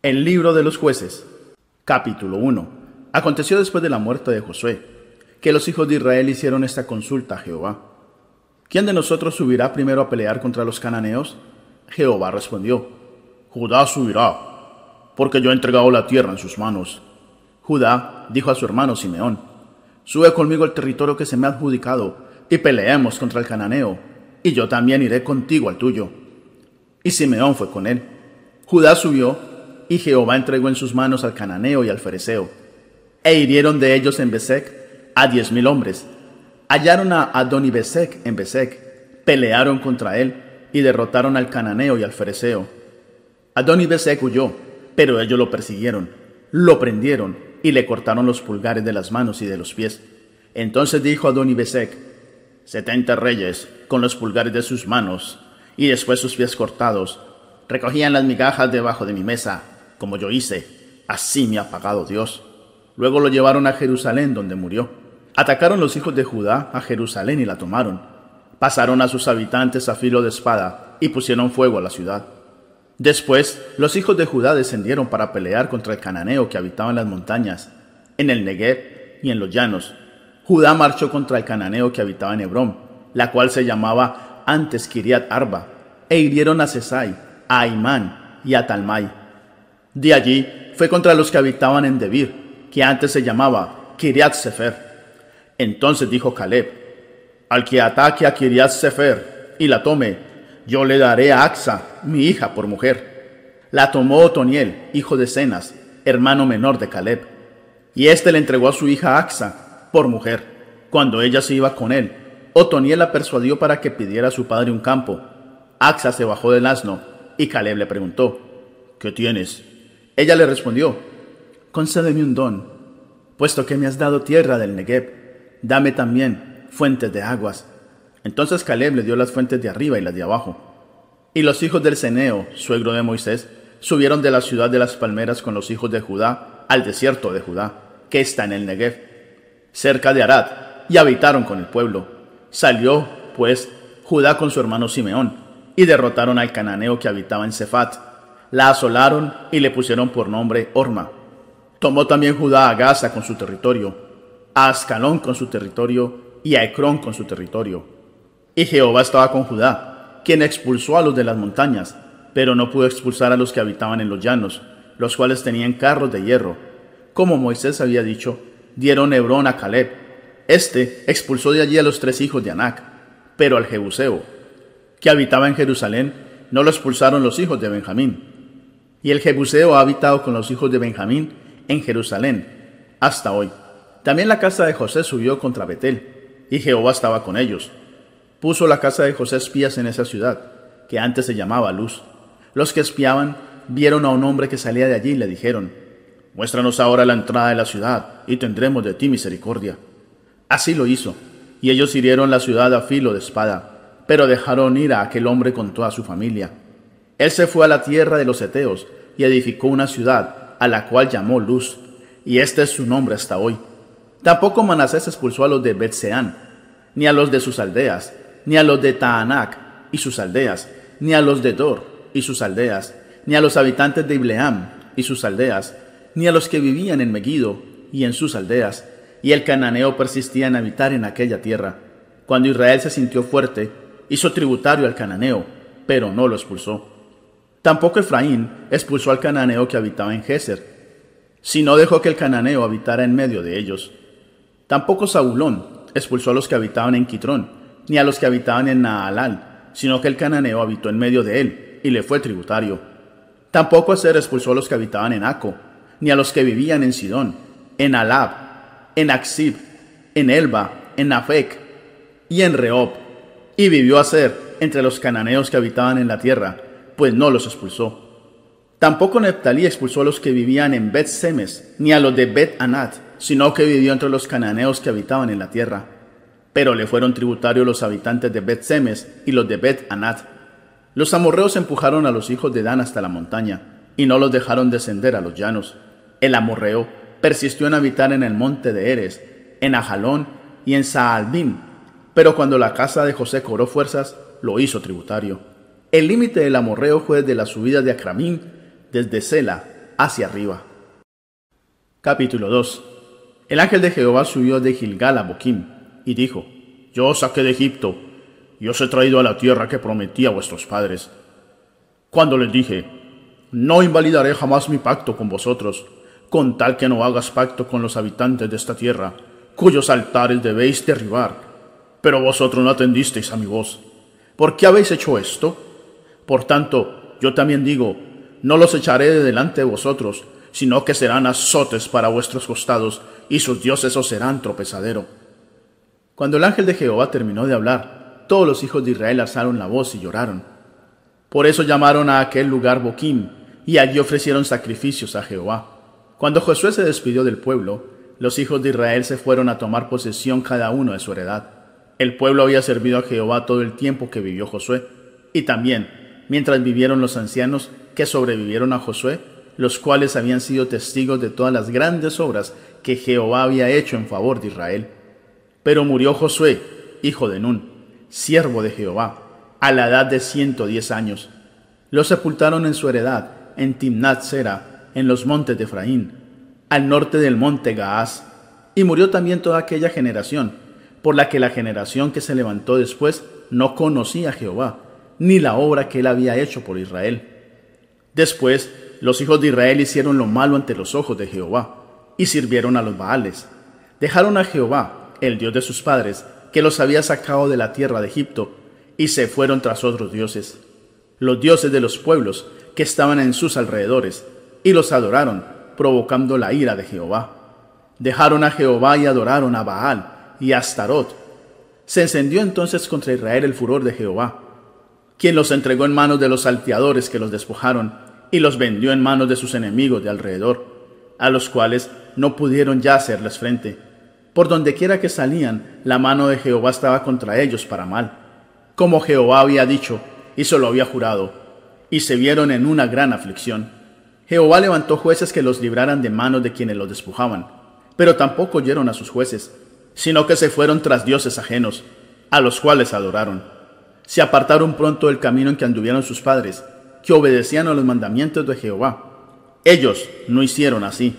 El libro de los jueces, capítulo 1. Aconteció después de la muerte de Josué, que los hijos de Israel hicieron esta consulta a Jehová. ¿Quién de nosotros subirá primero a pelear contra los cananeos? Jehová respondió, Judá subirá, porque yo he entregado la tierra en sus manos. Judá dijo a su hermano Simeón, Sube conmigo el territorio que se me ha adjudicado, y peleemos contra el cananeo, y yo también iré contigo al tuyo. Y Simeón fue con él. Judá subió, y Jehová entregó en sus manos al cananeo y al fereceo. E hirieron de ellos en Besec a diez mil hombres. Hallaron a Adonibesec en Besec, pelearon contra él, y derrotaron al cananeo y al fereceo. Adonibesec huyó, pero ellos lo persiguieron, lo prendieron, y le cortaron los pulgares de las manos y de los pies. Entonces dijo Adonibesec, setenta reyes, con los pulgares de sus manos, y después sus pies cortados, recogían las migajas debajo de mi mesa, como yo hice, así me ha pagado Dios. Luego lo llevaron a Jerusalén, donde murió. Atacaron los hijos de Judá a Jerusalén y la tomaron. Pasaron a sus habitantes a filo de espada y pusieron fuego a la ciudad. Después, los hijos de Judá descendieron para pelear contra el cananeo que habitaba en las montañas, en el Negev y en los llanos. Judá marchó contra el cananeo que habitaba en Hebrón, la cual se llamaba antes Kiriat Arba, e hirieron a Sesai, a Aimán y a Talmai. De allí fue contra los que habitaban en Debir, que antes se llamaba Kiriat Sefer. Entonces dijo Caleb, al que ataque a Kiriat Sefer y la tome, yo le daré a Axa, mi hija, por mujer. La tomó Otoniel, hijo de Cenas, hermano menor de Caleb. Y éste le entregó a su hija Axa, por mujer. Cuando ella se iba con él, Otoniel la persuadió para que pidiera a su padre un campo. Axa se bajó del asno, y Caleb le preguntó, ¿Qué tienes? Ella le respondió, Concédeme un don, puesto que me has dado tierra del Negev, dame también fuentes de aguas entonces Caleb le dio las fuentes de arriba y las de abajo. Y los hijos del Ceneo, suegro de Moisés, subieron de la ciudad de las palmeras con los hijos de Judá al desierto de Judá, que está en el Negev, cerca de Arad, y habitaron con el pueblo. Salió, pues, Judá con su hermano Simeón, y derrotaron al cananeo que habitaba en Cefat. La asolaron y le pusieron por nombre Orma. Tomó también Judá a Gaza con su territorio, a Ascalón con su territorio y a Ecrón con su territorio y Jehová estaba con Judá, quien expulsó a los de las montañas, pero no pudo expulsar a los que habitaban en los llanos, los cuales tenían carros de hierro. Como Moisés había dicho, dieron Hebrón a Caleb. Este expulsó de allí a los tres hijos de Anac, pero al Jebuseo, que habitaba en Jerusalén, no lo expulsaron los hijos de Benjamín. Y el Jebuseo ha habitado con los hijos de Benjamín en Jerusalén hasta hoy. También la casa de José subió contra Betel, y Jehová estaba con ellos puso la casa de José espías en esa ciudad, que antes se llamaba Luz. Los que espiaban vieron a un hombre que salía de allí y le dijeron, Muéstranos ahora la entrada de la ciudad, y tendremos de ti misericordia. Así lo hizo, y ellos hirieron la ciudad a filo de espada, pero dejaron ir a aquel hombre con toda su familia. Él se fue a la tierra de los Eteos y edificó una ciudad, a la cual llamó Luz, y este es su nombre hasta hoy. Tampoco Manasés expulsó a los de Betseán, ni a los de sus aldeas, ni a los de Taanac y sus aldeas, ni a los de Dor y sus aldeas, ni a los habitantes de Ibleam y sus aldeas, ni a los que vivían en Megiddo y en sus aldeas, y el cananeo persistía en habitar en aquella tierra. Cuando Israel se sintió fuerte, hizo tributario al cananeo, pero no lo expulsó. Tampoco Efraín expulsó al cananeo que habitaba en Geser, sino dejó que el cananeo habitara en medio de ellos. Tampoco Saulón expulsó a los que habitaban en Quitrón, ni a los que habitaban en Naalal, sino que el cananeo habitó en medio de él, y le fue tributario. Tampoco Aser expulsó a los que habitaban en Aco, ni a los que vivían en Sidón, en Alab, en Axib, en Elba, en Nafec y en Rehob. Y vivió Aser entre los cananeos que habitaban en la tierra, pues no los expulsó. Tampoco Neptalí expulsó a los que vivían en Bet Semes, ni a los de Bet Anat, sino que vivió entre los cananeos que habitaban en la tierra pero le fueron tributarios los habitantes de Bet Semes y los de Bet Anat. Los amorreos empujaron a los hijos de Dan hasta la montaña, y no los dejaron descender a los llanos. El amorreo persistió en habitar en el monte de Eres, en Ajalón y en Saalbín, pero cuando la casa de José cobró fuerzas, lo hizo tributario. El límite del amorreo fue desde la subida de Acramín, desde Sela, hacia arriba. Capítulo 2 El ángel de Jehová subió de Gilgal a Boquim y dijo, Yo os saqué de Egipto y os he traído a la tierra que prometí a vuestros padres. Cuando les dije, No invalidaré jamás mi pacto con vosotros, con tal que no hagas pacto con los habitantes de esta tierra, cuyos altares debéis derribar. Pero vosotros no atendisteis a mi voz. ¿Por qué habéis hecho esto? Por tanto, yo también digo, no los echaré de delante de vosotros, sino que serán azotes para vuestros costados, y sus dioses os serán tropezadero. Cuando el ángel de Jehová terminó de hablar, todos los hijos de Israel alzaron la voz y lloraron. Por eso llamaron a aquel lugar Boquim, y allí ofrecieron sacrificios a Jehová. Cuando Josué se despidió del pueblo, los hijos de Israel se fueron a tomar posesión cada uno de su heredad. El pueblo había servido a Jehová todo el tiempo que vivió Josué, y también mientras vivieron los ancianos que sobrevivieron a Josué, los cuales habían sido testigos de todas las grandes obras que Jehová había hecho en favor de Israel. Pero murió Josué, hijo de Nun, siervo de Jehová, a la edad de ciento diez años. Lo sepultaron en su heredad, en Timnat Sera, en los montes de Efraín, al norte del monte Gaás, y murió también toda aquella generación, por la que la generación que se levantó después no conocía a Jehová, ni la obra que él había hecho por Israel. Después, los hijos de Israel hicieron lo malo ante los ojos de Jehová, y sirvieron a los Baales. Dejaron a Jehová, el Dios de sus padres, que los había sacado de la tierra de Egipto, y se fueron tras otros dioses, los dioses de los pueblos que estaban en sus alrededores, y los adoraron, provocando la ira de Jehová. Dejaron a Jehová y adoraron a Baal y a Astarot. Se encendió entonces contra Israel el furor de Jehová, quien los entregó en manos de los salteadores que los despojaron y los vendió en manos de sus enemigos de alrededor, a los cuales no pudieron ya hacerles frente. Por donde quiera que salían, la mano de Jehová estaba contra ellos para mal, como Jehová había dicho y se lo había jurado, y se vieron en una gran aflicción. Jehová levantó jueces que los libraran de manos de quienes los despojaban, pero tampoco oyeron a sus jueces, sino que se fueron tras dioses ajenos, a los cuales adoraron. Se apartaron pronto del camino en que anduvieron sus padres, que obedecían a los mandamientos de Jehová. Ellos no hicieron así.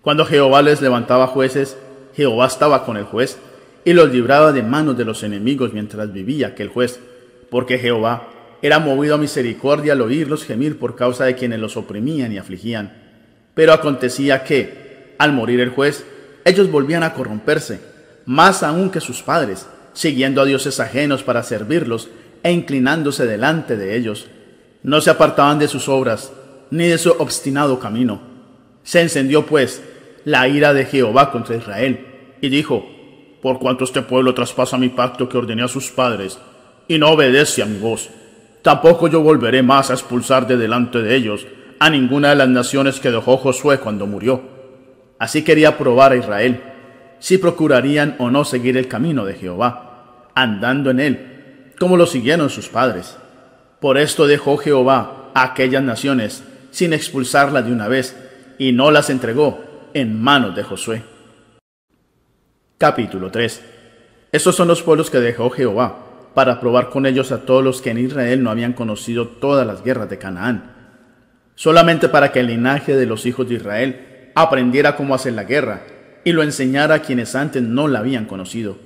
Cuando Jehová les levantaba jueces, Jehová estaba con el juez y los libraba de manos de los enemigos mientras vivía aquel juez, porque Jehová era movido a misericordia al oírlos gemir por causa de quienes los oprimían y afligían. Pero acontecía que, al morir el juez, ellos volvían a corromperse, más aún que sus padres, siguiendo a dioses ajenos para servirlos e inclinándose delante de ellos. No se apartaban de sus obras, ni de su obstinado camino. Se encendió, pues, la ira de Jehová contra Israel, y dijo, Por cuanto este pueblo traspasa mi pacto que ordené a sus padres, y no obedece a mi voz, Tampoco yo volveré más a expulsar de delante de ellos a ninguna de las naciones que dejó Josué cuando murió. Así quería probar a Israel si procurarían o no seguir el camino de Jehová, andando en él, como lo siguieron sus padres. Por esto dejó Jehová a aquellas naciones sin expulsarlas de una vez, y no las entregó en manos de Josué. Capítulo 3 Estos son los pueblos que dejó Jehová para probar con ellos a todos los que en Israel no habían conocido todas las guerras de Canaán, solamente para que el linaje de los hijos de Israel aprendiera cómo hacer la guerra y lo enseñara a quienes antes no la habían conocido.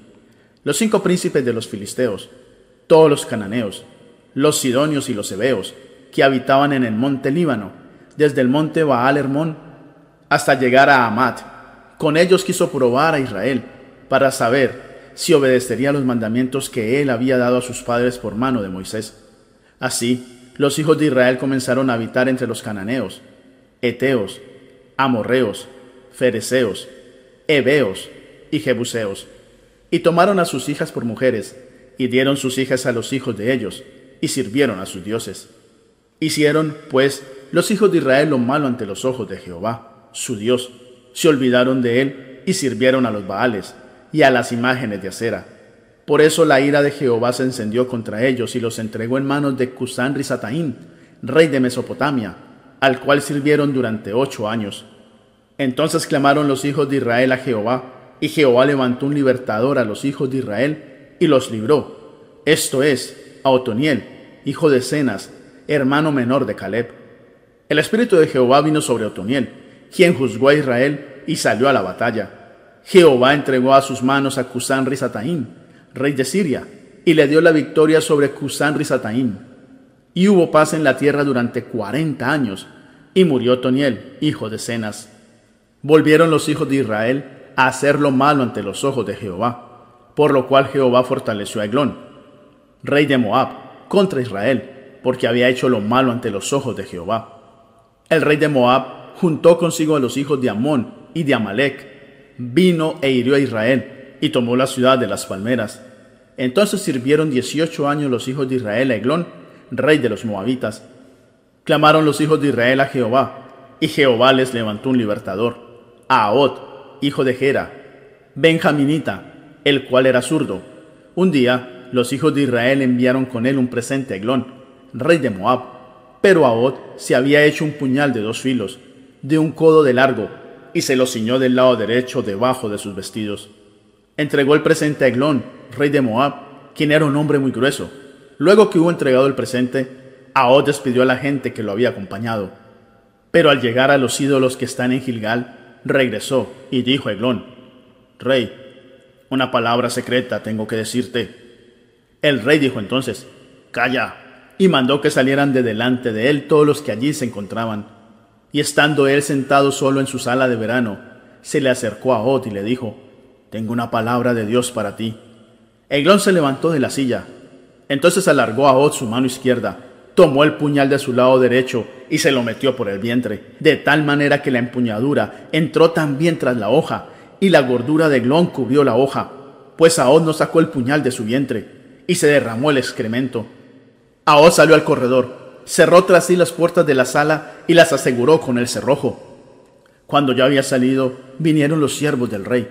Los cinco príncipes de los filisteos, todos los cananeos, los sidonios y los hebeos, que habitaban en el monte Líbano, desde el monte Baal Hermón hasta llegar a Amat. Con ellos quiso probar a Israel para saber si obedecería los mandamientos que él había dado a sus padres por mano de Moisés. Así, los hijos de Israel comenzaron a habitar entre los cananeos, eteos, amorreos, fereceos, heveos y jebuseos, y tomaron a sus hijas por mujeres, y dieron sus hijas a los hijos de ellos, y sirvieron a sus dioses. Hicieron, pues, los hijos de Israel lo malo ante los ojos de Jehová, su Dios, se olvidaron de él y sirvieron a los Baales, y a las imágenes de acera. Por eso la ira de Jehová se encendió contra ellos y los entregó en manos de Cusán Risataín, rey de Mesopotamia, al cual sirvieron durante ocho años. Entonces clamaron los hijos de Israel a Jehová, y Jehová levantó un libertador a los hijos de Israel y los libró. Esto es, a Otoniel, hijo de Cenas, hermano menor de Caleb. El espíritu de Jehová vino sobre Otoniel, quien juzgó a Israel y salió a la batalla. Jehová entregó a sus manos a Cusán Risataín, rey de Siria, y le dio la victoria sobre Cusán Risataín. Y hubo paz en la tierra durante cuarenta años, y murió Otoniel, hijo de Cenas. Volvieron los hijos de Israel a hacer lo malo ante los ojos de Jehová, por lo cual Jehová fortaleció a Eglón, rey de Moab, contra Israel, porque había hecho lo malo ante los ojos de Jehová. El rey de Moab juntó consigo a los hijos de Amón y de Amalek, vino e hirió a Israel, y tomó la ciudad de las palmeras. Entonces sirvieron dieciocho años los hijos de Israel a Eglón, rey de los moabitas. Clamaron los hijos de Israel a Jehová, y Jehová les levantó un libertador, a Ahod, hijo de Gera, benjaminita, el cual era zurdo. Un día los hijos de Israel enviaron con él un presente a Eglón, rey de Moab, pero Ahod se había hecho un puñal de dos filos, de un codo de largo, y se lo ciñó del lado derecho debajo de sus vestidos. Entregó el presente a Eglón, rey de Moab, quien era un hombre muy grueso. Luego que hubo entregado el presente, Ahod despidió a la gente que lo había acompañado. Pero al llegar a los ídolos que están en Gilgal, regresó y dijo a Eglón, Rey, una palabra secreta tengo que decirte. El rey dijo entonces, Calla, y mandó que salieran de delante de él todos los que allí se encontraban. Y estando él sentado solo en su sala de verano, se le acercó a Ot y le dijo, Tengo una palabra de Dios para ti. Eglón se levantó de la silla. Entonces alargó a Ot su mano izquierda, tomó el puñal de su lado derecho y se lo metió por el vientre, de tal manera que la empuñadura entró también tras la hoja, y la gordura de Eglón cubrió la hoja, pues Ahod no sacó el puñal de su vientre, y se derramó el excremento. Ahod salió al corredor, cerró tras sí las puertas de la sala y las aseguró con el cerrojo. Cuando ya había salido, vinieron los siervos del rey,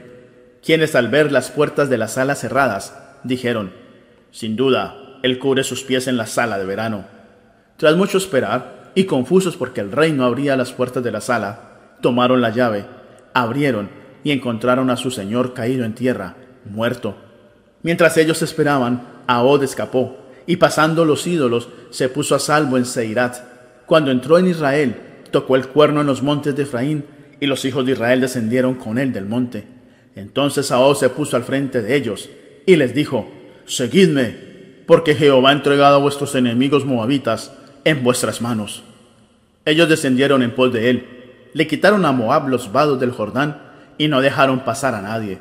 quienes al ver las puertas de la sala cerradas, dijeron, Sin duda, él cubre sus pies en la sala de verano. Tras mucho esperar, y confusos porque el rey no abría las puertas de la sala, tomaron la llave, abrieron y encontraron a su señor caído en tierra, muerto. Mientras ellos esperaban, Ahod escapó, y pasando los ídolos, se puso a salvo en Seirat. Cuando entró en Israel, tocó el cuerno en los montes de Efraín, y los hijos de Israel descendieron con él del monte. Entonces Ahod se puso al frente de ellos, y les dijo, Seguidme, porque Jehová ha entregado a vuestros enemigos moabitas en vuestras manos. Ellos descendieron en pos de él, le quitaron a Moab los vados del Jordán, y no dejaron pasar a nadie.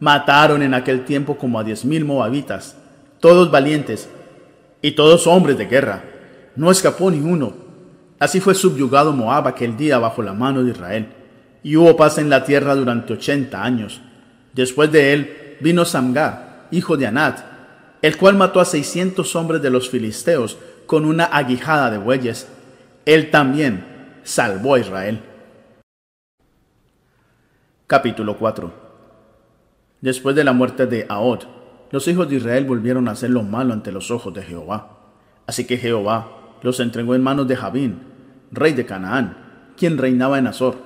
Mataron en aquel tiempo como a diez mil moabitas, todos valientes y todos hombres de guerra. No escapó ni uno. Así fue subyugado Moab aquel día bajo la mano de Israel, y hubo paz en la tierra durante ochenta años. Después de él vino Samgar, hijo de Anat, el cual mató a seiscientos hombres de los filisteos con una aguijada de bueyes. Él también salvó a Israel. Capítulo 4 Después de la muerte de Ahod, los hijos de Israel volvieron a hacer lo malo ante los ojos de Jehová. Así que Jehová los entregó en manos de Jabín, rey de Canaán, quien reinaba en Azor.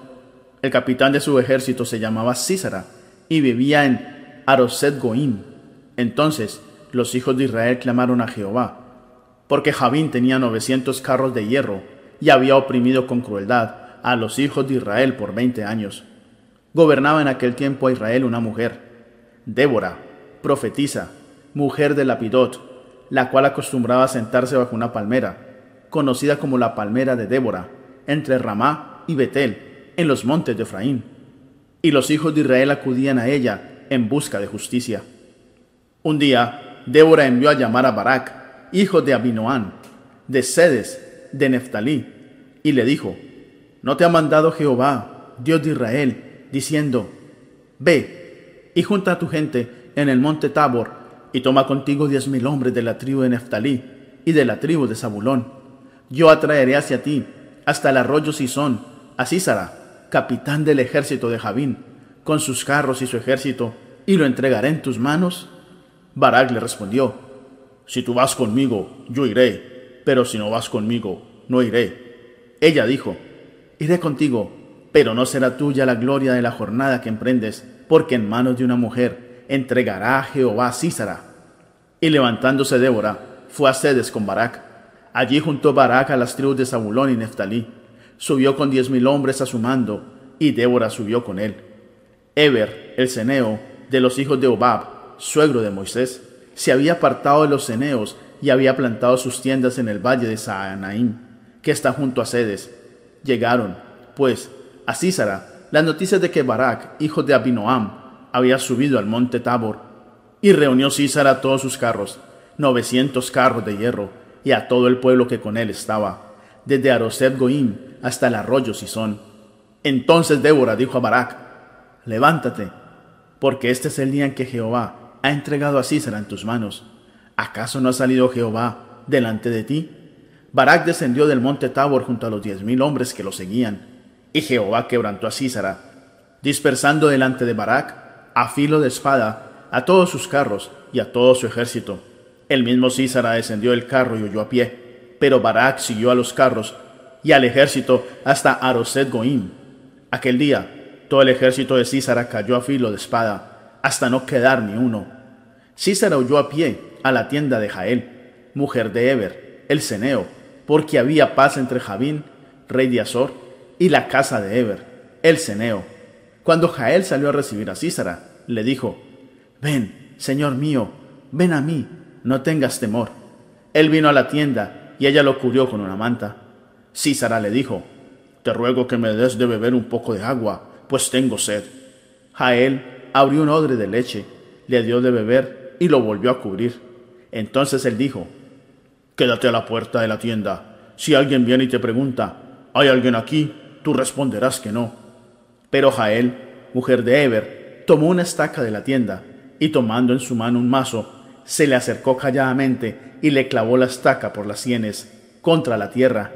El capitán de su ejército se llamaba Císara y vivía en Aroset Goim. Entonces los hijos de Israel clamaron a Jehová, porque Jabín tenía novecientos carros de hierro y había oprimido con crueldad a los hijos de Israel por veinte años. Gobernaba en aquel tiempo a Israel una mujer, Débora, profetisa, mujer de Lapidot, la cual acostumbraba a sentarse bajo una palmera, conocida como la palmera de Débora, entre Ramá y Betel, en los montes de Efraín. Y los hijos de Israel acudían a ella en busca de justicia. Un día, Débora envió a llamar a Barak, hijo de Abinoán, de Sedes, de Neftalí, y le dijo, ¿No te ha mandado Jehová, Dios de Israel, diciendo, Ve y junta a tu gente en el monte Tabor, y toma contigo diez mil hombres de la tribu de Neftalí y de la tribu de Zabulón. Yo atraeré hacia ti hasta el arroyo Sison, a Císara, capitán del ejército de Javín, con sus carros y su ejército, y lo entregaré en tus manos. Barak le respondió, Si tú vas conmigo, yo iré, pero si no vas conmigo, no iré. Ella dijo, Iré contigo, pero no será tuya la gloria de la jornada que emprendes, porque en manos de una mujer entregará a Jehová a Císara. Y levantándose Débora, fue a Sedes con Barak. Allí juntó Barak a las tribus de Zabulón y Neftalí, subió con diez mil hombres a su mando, y Débora subió con él. Eber, el ceneo, de los hijos de Obab, suegro de Moisés, se había apartado de los ceneos y había plantado sus tiendas en el valle de Saanaim, que está junto a Sedes. Llegaron, pues, a Císara las noticias de que Barak, hijo de Abinoam, había subido al monte Tabor, y reunió Císara a todos sus carros, novecientos carros de hierro, y a todo el pueblo que con él estaba, desde Aroset Goim hasta el arroyo Sison. Entonces Débora dijo a Barak, levántate, porque este es el día en que Jehová ha entregado a Císara en tus manos. ¿Acaso no ha salido Jehová delante de ti? Barak descendió del monte Tabor junto a los diez mil hombres que lo seguían, y Jehová quebrantó a Císara, dispersando delante de Barak, a filo de espada, a todos sus carros y a todo su ejército. El mismo Císara descendió del carro y huyó a pie, pero Barak siguió a los carros y al ejército hasta Aroset Goim. Aquel día todo el ejército de Císara cayó a filo de espada, hasta no quedar ni uno. Císara huyó a pie a la tienda de Jael, mujer de Eber, el ceneo, porque había paz entre Javín, rey de Azor, y la casa de Eber, el ceneo. Cuando Jael salió a recibir a Císara, le dijo, Ven, señor mío, ven a mí, no tengas temor. Él vino a la tienda y ella lo cubrió con una manta. Císara le dijo, Te ruego que me des de beber un poco de agua pues tengo sed. Jael abrió un odre de leche, le dio de beber y lo volvió a cubrir. Entonces él dijo, Quédate a la puerta de la tienda. Si alguien viene y te pregunta, ¿hay alguien aquí? Tú responderás que no. Pero Jael, mujer de Eber, tomó una estaca de la tienda y tomando en su mano un mazo, se le acercó calladamente y le clavó la estaca por las sienes contra la tierra,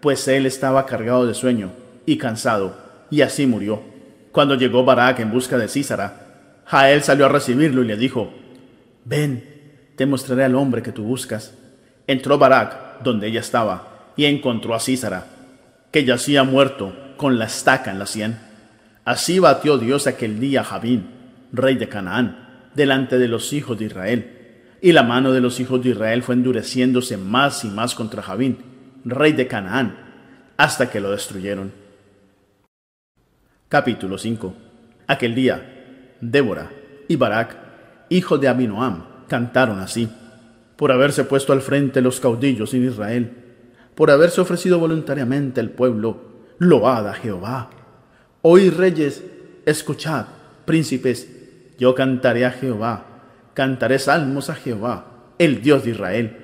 pues él estaba cargado de sueño y cansado, y así murió. Cuando llegó Barak en busca de Císara, Jael salió a recibirlo y le dijo, Ven, te mostraré al hombre que tú buscas. Entró Barak donde ella estaba y encontró a Císara, que yacía muerto con la estaca en la sien. Así batió Dios aquel día a Javín, rey de Canaán, delante de los hijos de Israel. Y la mano de los hijos de Israel fue endureciéndose más y más contra Javín, rey de Canaán, hasta que lo destruyeron. Capítulo 5 Aquel día, Débora y Barak, hijo de Abinoam, cantaron así, por haberse puesto al frente los caudillos en Israel, por haberse ofrecido voluntariamente el pueblo, load a Jehová. Oí reyes, escuchad, príncipes, yo cantaré a Jehová, cantaré salmos a Jehová, el Dios de Israel.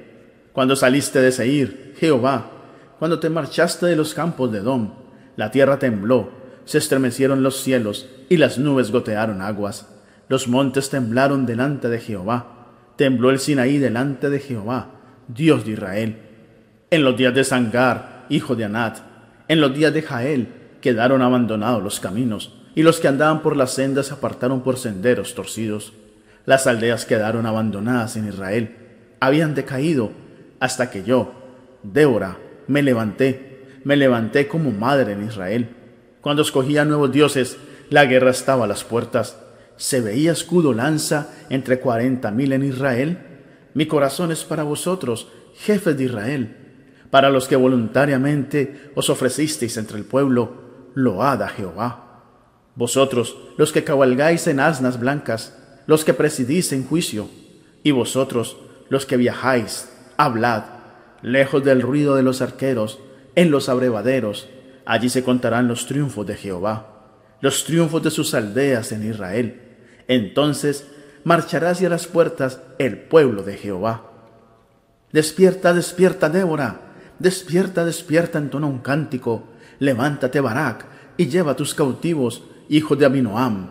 Cuando saliste de Seir, Jehová, cuando te marchaste de los campos de Dom, la tierra tembló, se estremecieron los cielos y las nubes gotearon aguas. Los montes temblaron delante de Jehová. Tembló el Sinaí delante de Jehová, Dios de Israel. En los días de Sangar, hijo de Anat, en los días de Jael, quedaron abandonados los caminos, y los que andaban por las sendas se apartaron por senderos torcidos. Las aldeas quedaron abandonadas en Israel. Habían decaído hasta que yo, Débora, me levanté, me levanté como madre en Israel cuando escogía nuevos dioses, la guerra estaba a las puertas. ¿Se veía escudo lanza entre cuarenta mil en Israel? Mi corazón es para vosotros, jefes de Israel, para los que voluntariamente os ofrecisteis entre el pueblo, load a Jehová. Vosotros, los que cabalgáis en asnas blancas, los que presidís en juicio, y vosotros, los que viajáis, hablad, lejos del ruido de los arqueros, en los abrevaderos, Allí se contarán los triunfos de Jehová, los triunfos de sus aldeas en Israel. Entonces marchará hacia las puertas el pueblo de Jehová. Despierta, despierta, Débora. Despierta, despierta, entona un cántico. Levántate, Barak, y lleva tus cautivos, hijo de Abinoam.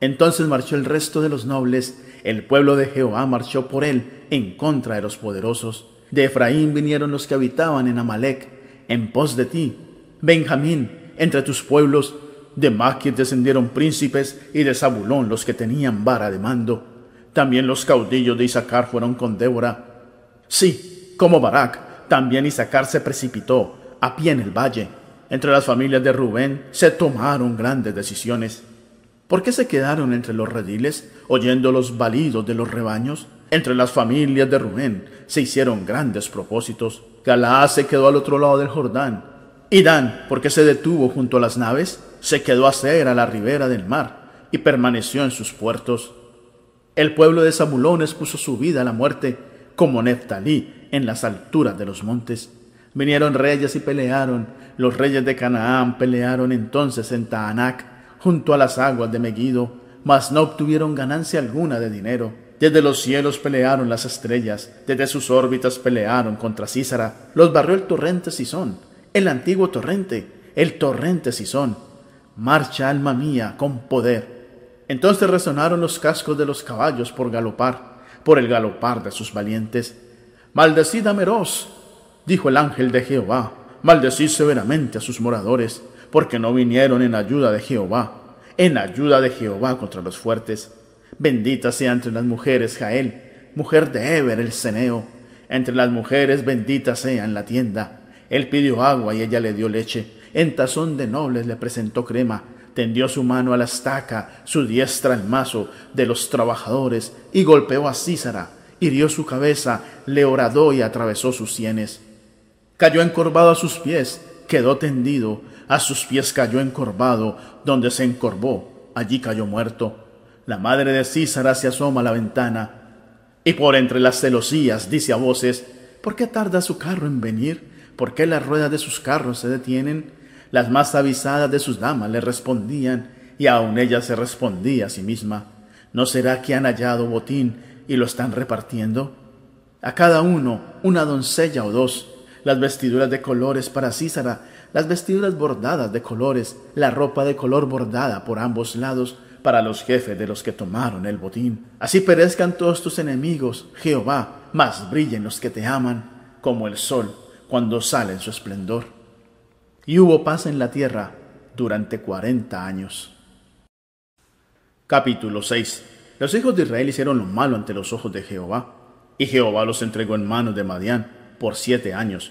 Entonces marchó el resto de los nobles, el pueblo de Jehová marchó por él en contra de los poderosos. De Efraín vinieron los que habitaban en Amalek, en pos de ti, Benjamín, entre tus pueblos, de Maquis descendieron príncipes y de Zabulón los que tenían vara de mando. También los caudillos de Isaacar fueron con Débora. Sí, como Barak, también Isaacar se precipitó a pie en el valle. Entre las familias de Rubén se tomaron grandes decisiones. ¿Por qué se quedaron entre los rediles, oyendo los balidos de los rebaños? Entre las familias de Rubén se hicieron grandes propósitos. Galaad se quedó al otro lado del Jordán, Y Dan, porque se detuvo junto a las naves, se quedó a ser a la ribera del mar y permaneció en sus puertos. El pueblo de Zabulón expuso su vida a la muerte, como Neftalí en las alturas de los montes. Vinieron reyes y pelearon. Los reyes de Canaán pelearon entonces en Taanac, junto a las aguas de Megiddo, mas no obtuvieron ganancia alguna de dinero. Desde los cielos pelearon las estrellas, desde sus órbitas pelearon contra Císara. Los barrió el torrente Sison, el antiguo torrente, el torrente Sison. Marcha, alma mía, con poder. Entonces resonaron los cascos de los caballos por galopar, por el galopar de sus valientes. Maldecid a Meroz, dijo el ángel de Jehová, maldecid severamente a sus moradores, porque no vinieron en ayuda de Jehová, en ayuda de Jehová contra los fuertes. Bendita sea entre las mujeres Jael, mujer de Eber el Ceneo, entre las mujeres bendita sea en la tienda. Él pidió agua y ella le dio leche, en tazón de nobles le presentó crema, tendió su mano a la estaca, su diestra al mazo de los trabajadores, y golpeó a Císara, hirió su cabeza, le horadó y atravesó sus sienes. Cayó encorvado a sus pies, quedó tendido, a sus pies cayó encorvado, donde se encorvó, allí cayó muerto. La madre de Císara se asoma a la ventana, y por entre las celosías dice a voces, ¿por qué tarda su carro en venir? ¿Por qué las ruedas de sus carros se detienen? Las más avisadas de sus damas le respondían, y aun ella se respondía a sí misma, ¿no será que han hallado botín y lo están repartiendo? A cada uno una doncella o dos, las vestiduras de colores para Císara, las vestiduras bordadas de colores, la ropa de color bordada por ambos lados para los jefes de los que tomaron el botín. Así perezcan todos tus enemigos, Jehová, más brillen los que te aman, como el sol cuando sale en su esplendor. Y hubo paz en la tierra durante cuarenta años. Capítulo 6 Los hijos de Israel hicieron lo malo ante los ojos de Jehová, y Jehová los entregó en manos de Madián por siete años.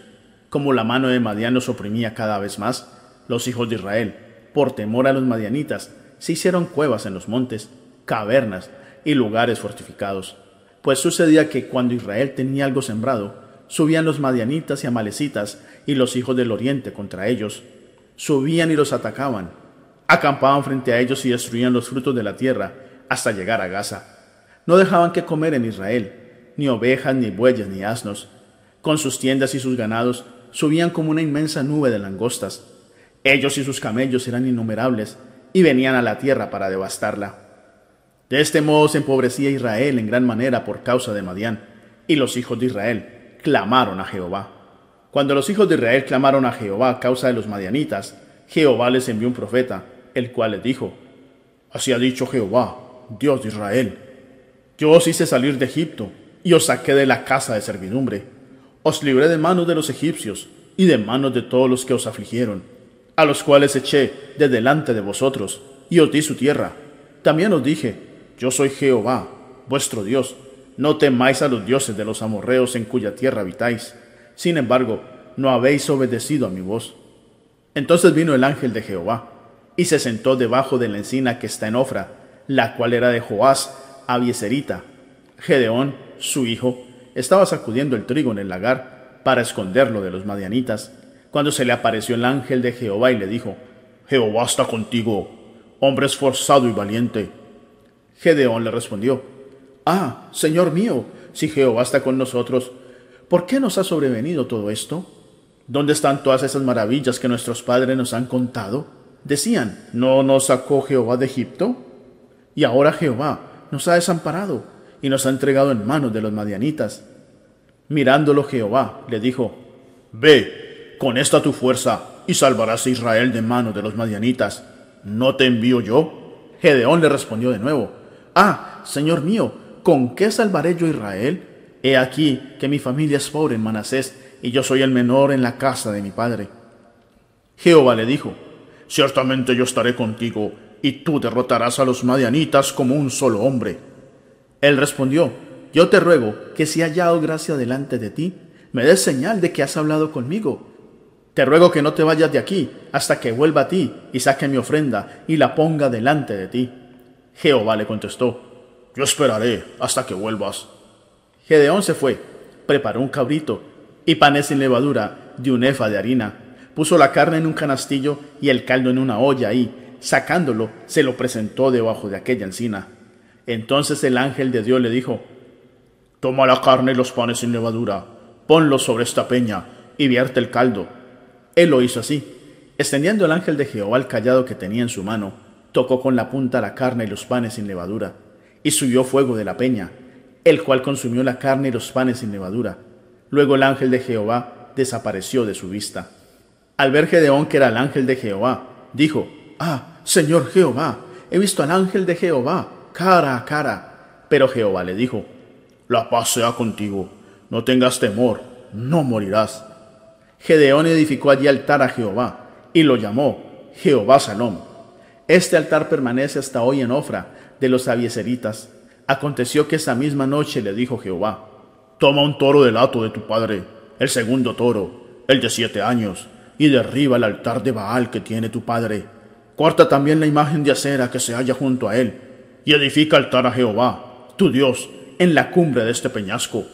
Como la mano de Madián los oprimía cada vez más, los hijos de Israel, por temor a los madianitas, se hicieron cuevas en los montes, cavernas y lugares fortificados. Pues sucedía que cuando Israel tenía algo sembrado, subían los madianitas y amalecitas y los hijos del oriente contra ellos. Subían y los atacaban. Acampaban frente a ellos y destruían los frutos de la tierra hasta llegar a Gaza. No dejaban que comer en Israel, ni ovejas, ni bueyes, ni asnos, con sus tiendas y sus ganados, subían como una inmensa nube de langostas. Ellos y sus camellos eran innumerables, y venían a la tierra para devastarla. De este modo se empobrecía Israel en gran manera por causa de Madián, y los hijos de Israel clamaron a Jehová. Cuando los hijos de Israel clamaron a Jehová a causa de los madianitas, Jehová les envió un profeta, el cual les dijo, Así ha dicho Jehová, Dios de Israel, yo os hice salir de Egipto, y os saqué de la casa de servidumbre os libré de manos de los egipcios y de manos de todos los que os afligieron, a los cuales eché de delante de vosotros, y os di su tierra. También os dije, yo soy Jehová, vuestro Dios, no temáis a los dioses de los amorreos en cuya tierra habitáis. Sin embargo, no habéis obedecido a mi voz. Entonces vino el ángel de Jehová, y se sentó debajo de la encina que está en Ofra, la cual era de Joás, Abieserita. Gedeón, su hijo, estaba sacudiendo el trigo en el lagar para esconderlo de los madianitas, cuando se le apareció el ángel de Jehová y le dijo, Jehová está contigo, hombre esforzado y valiente. Gedeón le respondió, Ah, Señor mío, si Jehová está con nosotros, ¿por qué nos ha sobrevenido todo esto? ¿Dónde están todas esas maravillas que nuestros padres nos han contado? Decían, ¿no nos sacó Jehová de Egipto? Y ahora Jehová nos ha desamparado y nos ha entregado en manos de los madianitas. Mirándolo Jehová le dijo, Ve, con esta tu fuerza, y salvarás a Israel de manos de los madianitas. ¿No te envío yo? Gedeón le respondió de nuevo, Ah, Señor mío, ¿con qué salvaré yo a Israel? He aquí que mi familia es pobre en Manasés, y yo soy el menor en la casa de mi padre. Jehová le dijo, Ciertamente yo estaré contigo, y tú derrotarás a los madianitas como un solo hombre. Él respondió, Yo te ruego que si hallado gracia delante de ti, me des señal de que has hablado conmigo. Te ruego que no te vayas de aquí hasta que vuelva a ti y saque mi ofrenda y la ponga delante de ti. Jehová le contestó, Yo esperaré hasta que vuelvas. Gedeón se fue, preparó un cabrito y panes sin levadura de un efa de harina puso la carne en un canastillo y el caldo en una olla y, sacándolo, se lo presentó debajo de aquella encina. Entonces el ángel de Dios le dijo, Toma la carne y los panes sin levadura, ponlos sobre esta peña y vierte el caldo. Él lo hizo así. Extendiendo el ángel de Jehová el callado que tenía en su mano, tocó con la punta la carne y los panes sin levadura, y subió fuego de la peña, el cual consumió la carne y los panes sin levadura. Luego el ángel de Jehová desapareció de su vista. Al ver Gedeón que era el ángel de Jehová, dijo, Ah, Señor Jehová, he visto al ángel de Jehová, cara a cara. Pero Jehová le dijo, La paz sea contigo, no tengas temor, no morirás. Gedeón edificó allí altar a Jehová, y lo llamó Jehová Salom. Este altar permanece hasta hoy en Ofra de los abieseritas. Aconteció que esa misma noche le dijo Jehová, Toma un toro del hato de tu padre, el segundo toro, el de siete años, y derriba el altar de Baal que tiene tu padre. Corta también la imagen de acera que se halla junto a él, y edifica altar a Jehová, tu Dios, en la cumbre de este peñasco,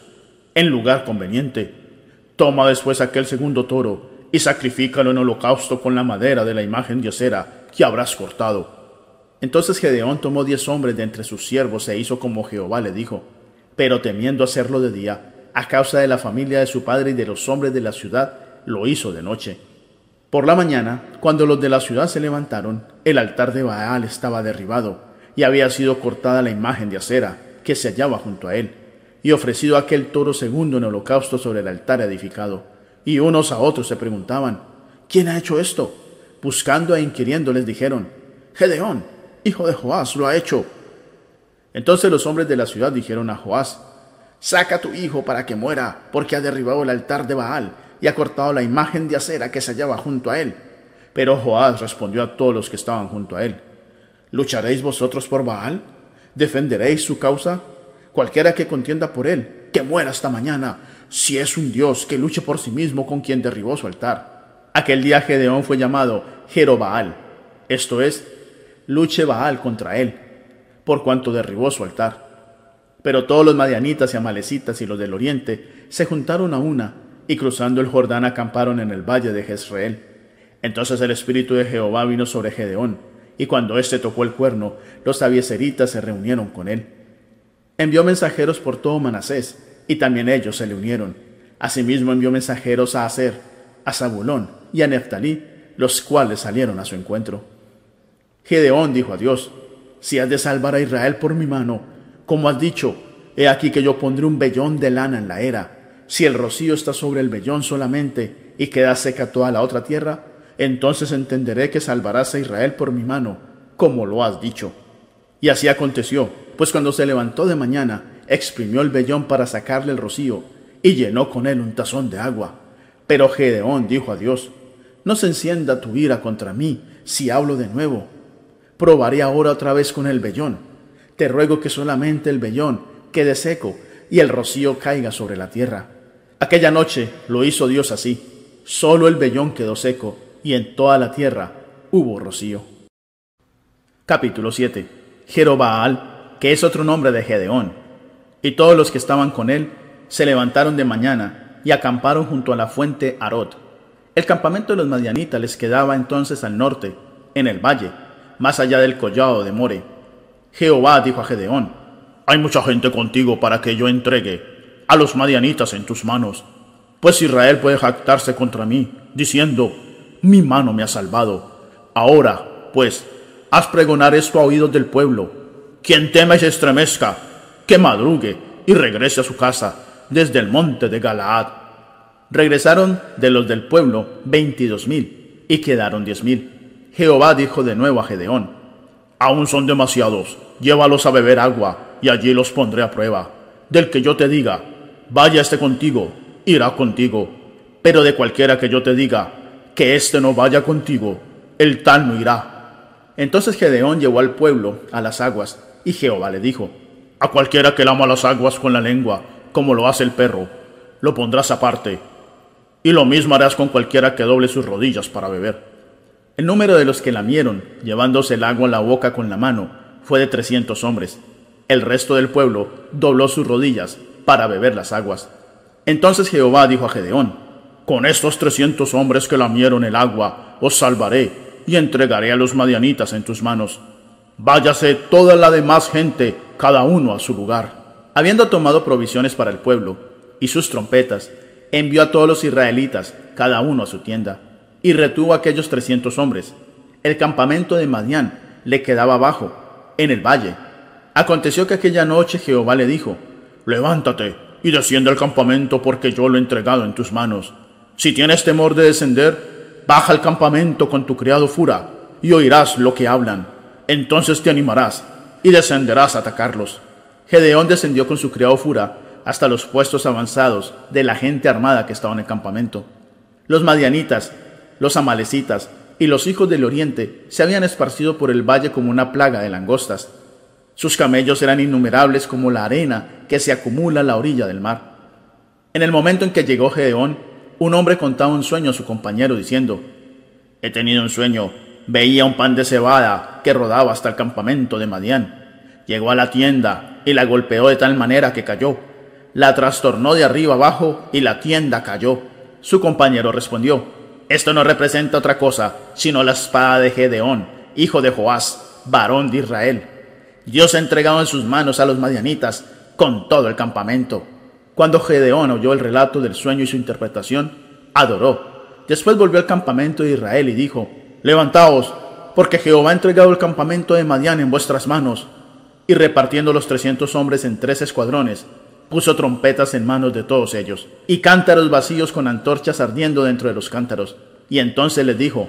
en lugar conveniente. Toma después aquel segundo toro, y sacrifícalo en holocausto con la madera de la imagen de acera que habrás cortado. Entonces Gedeón tomó diez hombres de entre sus siervos e hizo como Jehová le dijo, pero temiendo hacerlo de día, a causa de la familia de su padre y de los hombres de la ciudad, lo hizo de noche. Por la mañana, cuando los de la ciudad se levantaron, el altar de Baal estaba derribado, y había sido cortada la imagen de acera que se hallaba junto a él, y ofrecido aquel toro segundo en holocausto sobre el altar edificado. Y unos a otros se preguntaban, ¿quién ha hecho esto? Buscando e inquiriendo les dijeron, Gedeón, hijo de Joás, lo ha hecho. Entonces los hombres de la ciudad dijeron a Joás, Saca a tu hijo para que muera, porque ha derribado el altar de Baal y ha cortado la imagen de acera que se hallaba junto a él. Pero Joás respondió a todos los que estaban junto a él, ¿Lucharéis vosotros por Baal? ¿Defenderéis su causa? Cualquiera que contienda por él, que muera esta mañana, si es un Dios que luche por sí mismo con quien derribó su altar. Aquel día Gedeón fue llamado Jerobaal, esto es, luche Baal contra él, por cuanto derribó su altar. Pero todos los madianitas y amalecitas y los del oriente se juntaron a una y cruzando el Jordán acamparon en el valle de Jezreel. Entonces el espíritu de Jehová vino sobre Gedeón, y cuando éste tocó el cuerno, los abieseritas se reunieron con él. Envió mensajeros por todo Manasés, y también ellos se le unieron. Asimismo envió mensajeros a Aser, a Zabulón y a Neftalí, los cuales salieron a su encuentro. Gedeón dijo a Dios, Si has de salvar a Israel por mi mano, como has dicho, he aquí que yo pondré un vellón de lana en la era, si el rocío está sobre el vellón solamente y queda seca toda la otra tierra, entonces entenderé que salvarás a Israel por mi mano, como lo has dicho. Y así aconteció, pues cuando se levantó de mañana, exprimió el vellón para sacarle el rocío, y llenó con él un tazón de agua. Pero Gedeón dijo a Dios, No se encienda tu ira contra mí si hablo de nuevo. Probaré ahora otra vez con el vellón. Te ruego que solamente el vellón quede seco y el rocío caiga sobre la tierra. Aquella noche lo hizo Dios así. Solo el vellón quedó seco y en toda la tierra hubo rocío. Capítulo 7. Jerobaal, que es otro nombre de Gedeón, y todos los que estaban con él se levantaron de mañana y acamparon junto a la fuente Arot. El campamento de los madianitas les quedaba entonces al norte, en el valle, más allá del collado de More. Jehová dijo a Gedeón, Hay mucha gente contigo para que yo entregue a los madianitas en tus manos. Pues Israel puede jactarse contra mí, diciendo, mi mano me ha salvado. Ahora, pues, haz pregonar esto a oídos del pueblo. Quien teme y se estremezca, que madrugue y regrese a su casa desde el monte de Galaad. Regresaron de los del pueblo veintidós mil y quedaron diez mil. Jehová dijo de nuevo a Gedeón, Aún son demasiados, llévalos a beber agua y allí los pondré a prueba. Del que yo te diga, vaya este contigo, irá contigo. Pero de cualquiera que yo te diga, que éste no vaya contigo, el tal no irá. Entonces Gedeón llevó al pueblo a las aguas, y Jehová le dijo, A cualquiera que lama las aguas con la lengua, como lo hace el perro, lo pondrás aparte, y lo mismo harás con cualquiera que doble sus rodillas para beber. El número de los que lamieron, llevándose el agua a la boca con la mano, fue de trescientos hombres. El resto del pueblo dobló sus rodillas para beber las aguas. Entonces Jehová dijo a Gedeón, con estos trescientos hombres que lamieron el agua, os salvaré y entregaré a los madianitas en tus manos. Váyase toda la demás gente, cada uno a su lugar. Habiendo tomado provisiones para el pueblo y sus trompetas, envió a todos los israelitas, cada uno a su tienda, y retuvo a aquellos trescientos hombres. El campamento de Madián le quedaba abajo, en el valle. Aconteció que aquella noche Jehová le dijo, Levántate y desciende al campamento porque yo lo he entregado en tus manos. Si tienes temor de descender, baja al campamento con tu criado Fura y oirás lo que hablan. Entonces te animarás y descenderás a atacarlos. Gedeón descendió con su criado Fura hasta los puestos avanzados de la gente armada que estaba en el campamento. Los madianitas, los amalecitas y los hijos del oriente se habían esparcido por el valle como una plaga de langostas. Sus camellos eran innumerables como la arena que se acumula a la orilla del mar. En el momento en que llegó Gedeón, un hombre contaba un sueño a su compañero diciendo, He tenido un sueño, veía un pan de cebada que rodaba hasta el campamento de Madián. Llegó a la tienda y la golpeó de tal manera que cayó. La trastornó de arriba abajo y la tienda cayó. Su compañero respondió, Esto no representa otra cosa, sino la espada de Gedeón, hijo de Joás, varón de Israel. Dios ha entregado en sus manos a los madianitas con todo el campamento. Cuando Gedeón oyó el relato del sueño y su interpretación, adoró. Después volvió al campamento de Israel y dijo, Levantaos, porque Jehová ha entregado el campamento de Madián en vuestras manos. Y repartiendo los trescientos hombres en tres escuadrones, puso trompetas en manos de todos ellos, y cántaros vacíos con antorchas ardiendo dentro de los cántaros. Y entonces les dijo,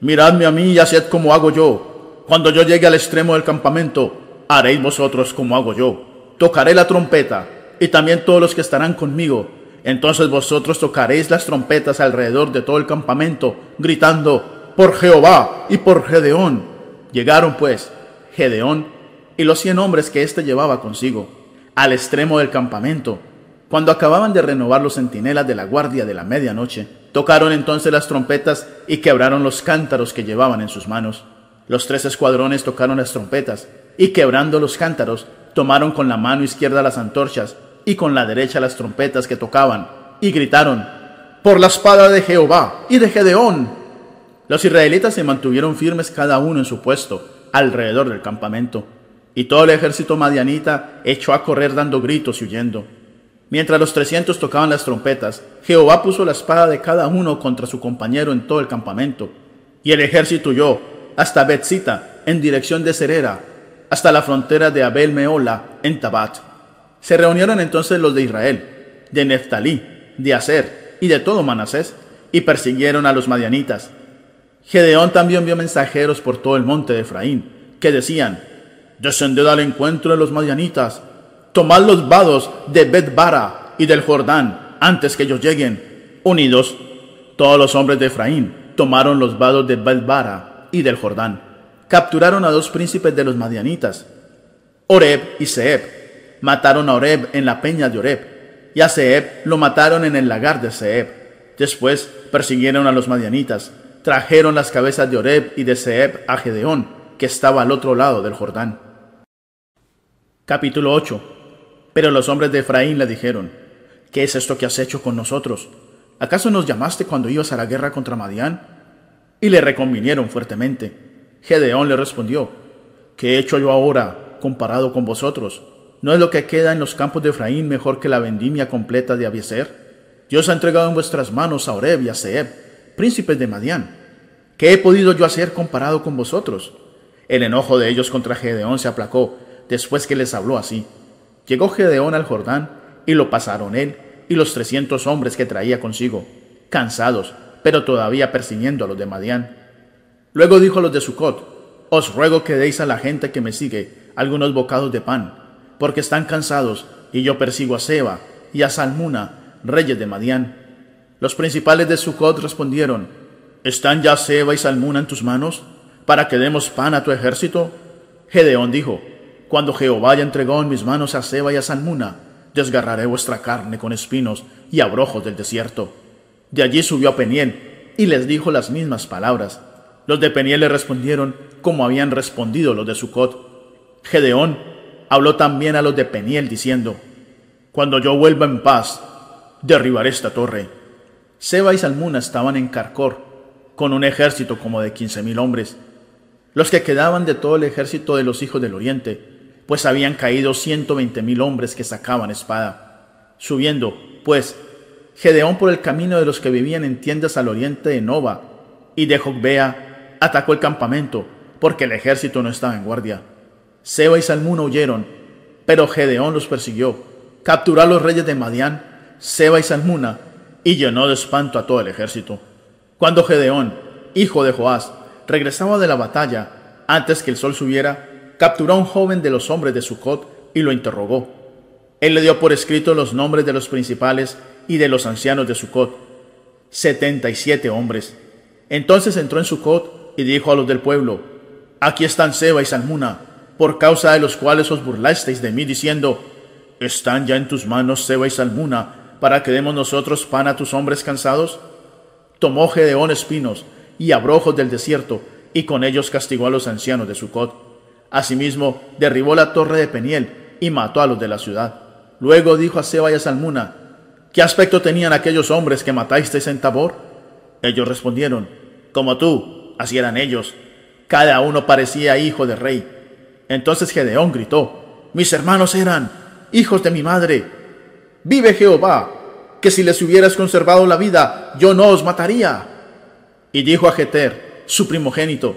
Miradme a mí y haced como hago yo. Cuando yo llegue al extremo del campamento, haréis vosotros como hago yo. Tocaré la trompeta y también todos los que estarán conmigo. Entonces vosotros tocaréis las trompetas alrededor de todo el campamento, gritando, por Jehová y por Gedeón. Llegaron pues Gedeón y los cien hombres que éste llevaba consigo, al extremo del campamento. Cuando acababan de renovar los centinelas de la guardia de la medianoche, tocaron entonces las trompetas y quebraron los cántaros que llevaban en sus manos. Los tres escuadrones tocaron las trompetas y quebrando los cántaros, tomaron con la mano izquierda las antorchas y con la derecha las trompetas que tocaban, y gritaron, Por la espada de Jehová y de Gedeón. Los israelitas se mantuvieron firmes cada uno en su puesto, alrededor del campamento, y todo el ejército madianita echó a correr dando gritos y huyendo. Mientras los trescientos tocaban las trompetas, Jehová puso la espada de cada uno contra su compañero en todo el campamento, y el ejército huyó hasta Betzita, en dirección de Cerera, hasta la frontera de Abel Meola, en Tabat. Se reunieron entonces los de Israel, de Neftalí, de Aser y de todo Manasés, y persiguieron a los madianitas. Gedeón también envió mensajeros por todo el monte de Efraín, que decían, Descended al encuentro de los madianitas, tomad los vados de Betbara y del Jordán, antes que ellos lleguen. Unidos, todos los hombres de Efraín tomaron los vados de Betbara y del Jordán. Capturaron a dos príncipes de los madianitas, Oreb y Seb, mataron a Oreb en la peña de Oreb, y a Seb lo mataron en el lagar de Seb. Después persiguieron a los madianitas, trajeron las cabezas de Oreb y de Seb a Gedeón, que estaba al otro lado del Jordán. Capítulo 8 Pero los hombres de Efraín le dijeron, ¿qué es esto que has hecho con nosotros? ¿Acaso nos llamaste cuando ibas a la guerra contra Madián? Y le reconvinieron fuertemente. Gedeón le respondió, ¿qué he hecho yo ahora comparado con vosotros? ¿No es lo que queda en los campos de Efraín mejor que la vendimia completa de Abieser? Dios ha entregado en vuestras manos a Oreb y a Seb, príncipes de Madián. ¿Qué he podido yo hacer comparado con vosotros? El enojo de ellos contra Gedeón se aplacó después que les habló así. Llegó Gedeón al Jordán y lo pasaron él y los trescientos hombres que traía consigo, cansados, pero todavía persiguiendo a los de Madián. Luego dijo a los de Sucot, Os ruego que deis a la gente que me sigue algunos bocados de pan porque están cansados, y yo persigo a Seba y a Salmuna, reyes de Madián. Los principales de Sucot respondieron, ¿Están ya Seba y Salmuna en tus manos, para que demos pan a tu ejército? Gedeón dijo, Cuando Jehová haya entregado en mis manos a Seba y a Salmuna, desgarraré vuestra carne con espinos y abrojos del desierto. De allí subió a Peniel, y les dijo las mismas palabras. Los de Peniel le respondieron como habían respondido los de Sucot. Gedeón habló también a los de Peniel diciendo, Cuando yo vuelva en paz, derribaré esta torre. Seba y Salmuna estaban en Carcor, con un ejército como de quince mil hombres, los que quedaban de todo el ejército de los hijos del oriente, pues habían caído ciento veinte mil hombres que sacaban espada. Subiendo, pues, Gedeón por el camino de los que vivían en tiendas al oriente de Nova y de Jogbea, atacó el campamento, porque el ejército no estaba en guardia. Seba y Salmuna huyeron, pero Gedeón los persiguió, capturó a los reyes de Madián, Seba y Salmuna, y llenó de espanto a todo el ejército. Cuando Gedeón, hijo de Joás, regresaba de la batalla, antes que el sol subiera, capturó a un joven de los hombres de Sucot y lo interrogó. Él le dio por escrito los nombres de los principales y de los ancianos de Sucot, setenta y siete hombres. Entonces entró en Sucot y dijo a los del pueblo, Aquí están Seba y Salmuna, por causa de los cuales os burlasteis de mí, diciendo, ¿Están ya en tus manos Seba y Salmuna, para que demos nosotros pan a tus hombres cansados? Tomó Gedeón espinos y abrojos del desierto, y con ellos castigó a los ancianos de Sucot. Asimismo, derribó la torre de Peniel y mató a los de la ciudad. Luego dijo a Seba y a Salmuna, ¿qué aspecto tenían aquellos hombres que matasteis en Tabor? Ellos respondieron, como tú, así eran ellos. Cada uno parecía hijo de rey. Entonces Gedeón gritó, mis hermanos eran hijos de mi madre. Vive Jehová, que si les hubieras conservado la vida, yo no os mataría. Y dijo a Jeter, su primogénito,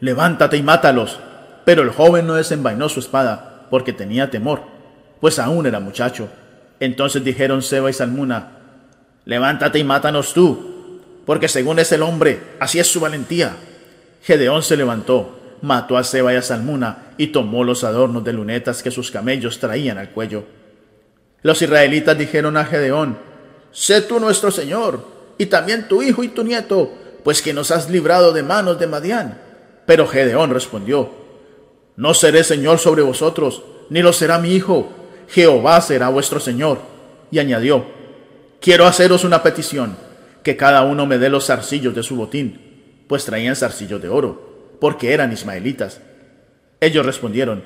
levántate y mátalos. Pero el joven no desenvainó su espada, porque tenía temor, pues aún era muchacho. Entonces dijeron Seba y Salmuna, levántate y mátanos tú, porque según es el hombre, así es su valentía. Gedeón se levantó, mató a Seba y a Salmuna, y tomó los adornos de lunetas que sus camellos traían al cuello. Los israelitas dijeron a Gedeón, Sé tú nuestro Señor, y también tu hijo y tu nieto, pues que nos has librado de manos de Madián. Pero Gedeón respondió, No seré Señor sobre vosotros, ni lo será mi hijo, Jehová será vuestro Señor. Y añadió, Quiero haceros una petición, que cada uno me dé los zarcillos de su botín, pues traían zarcillos de oro, porque eran ismaelitas. Ellos respondieron,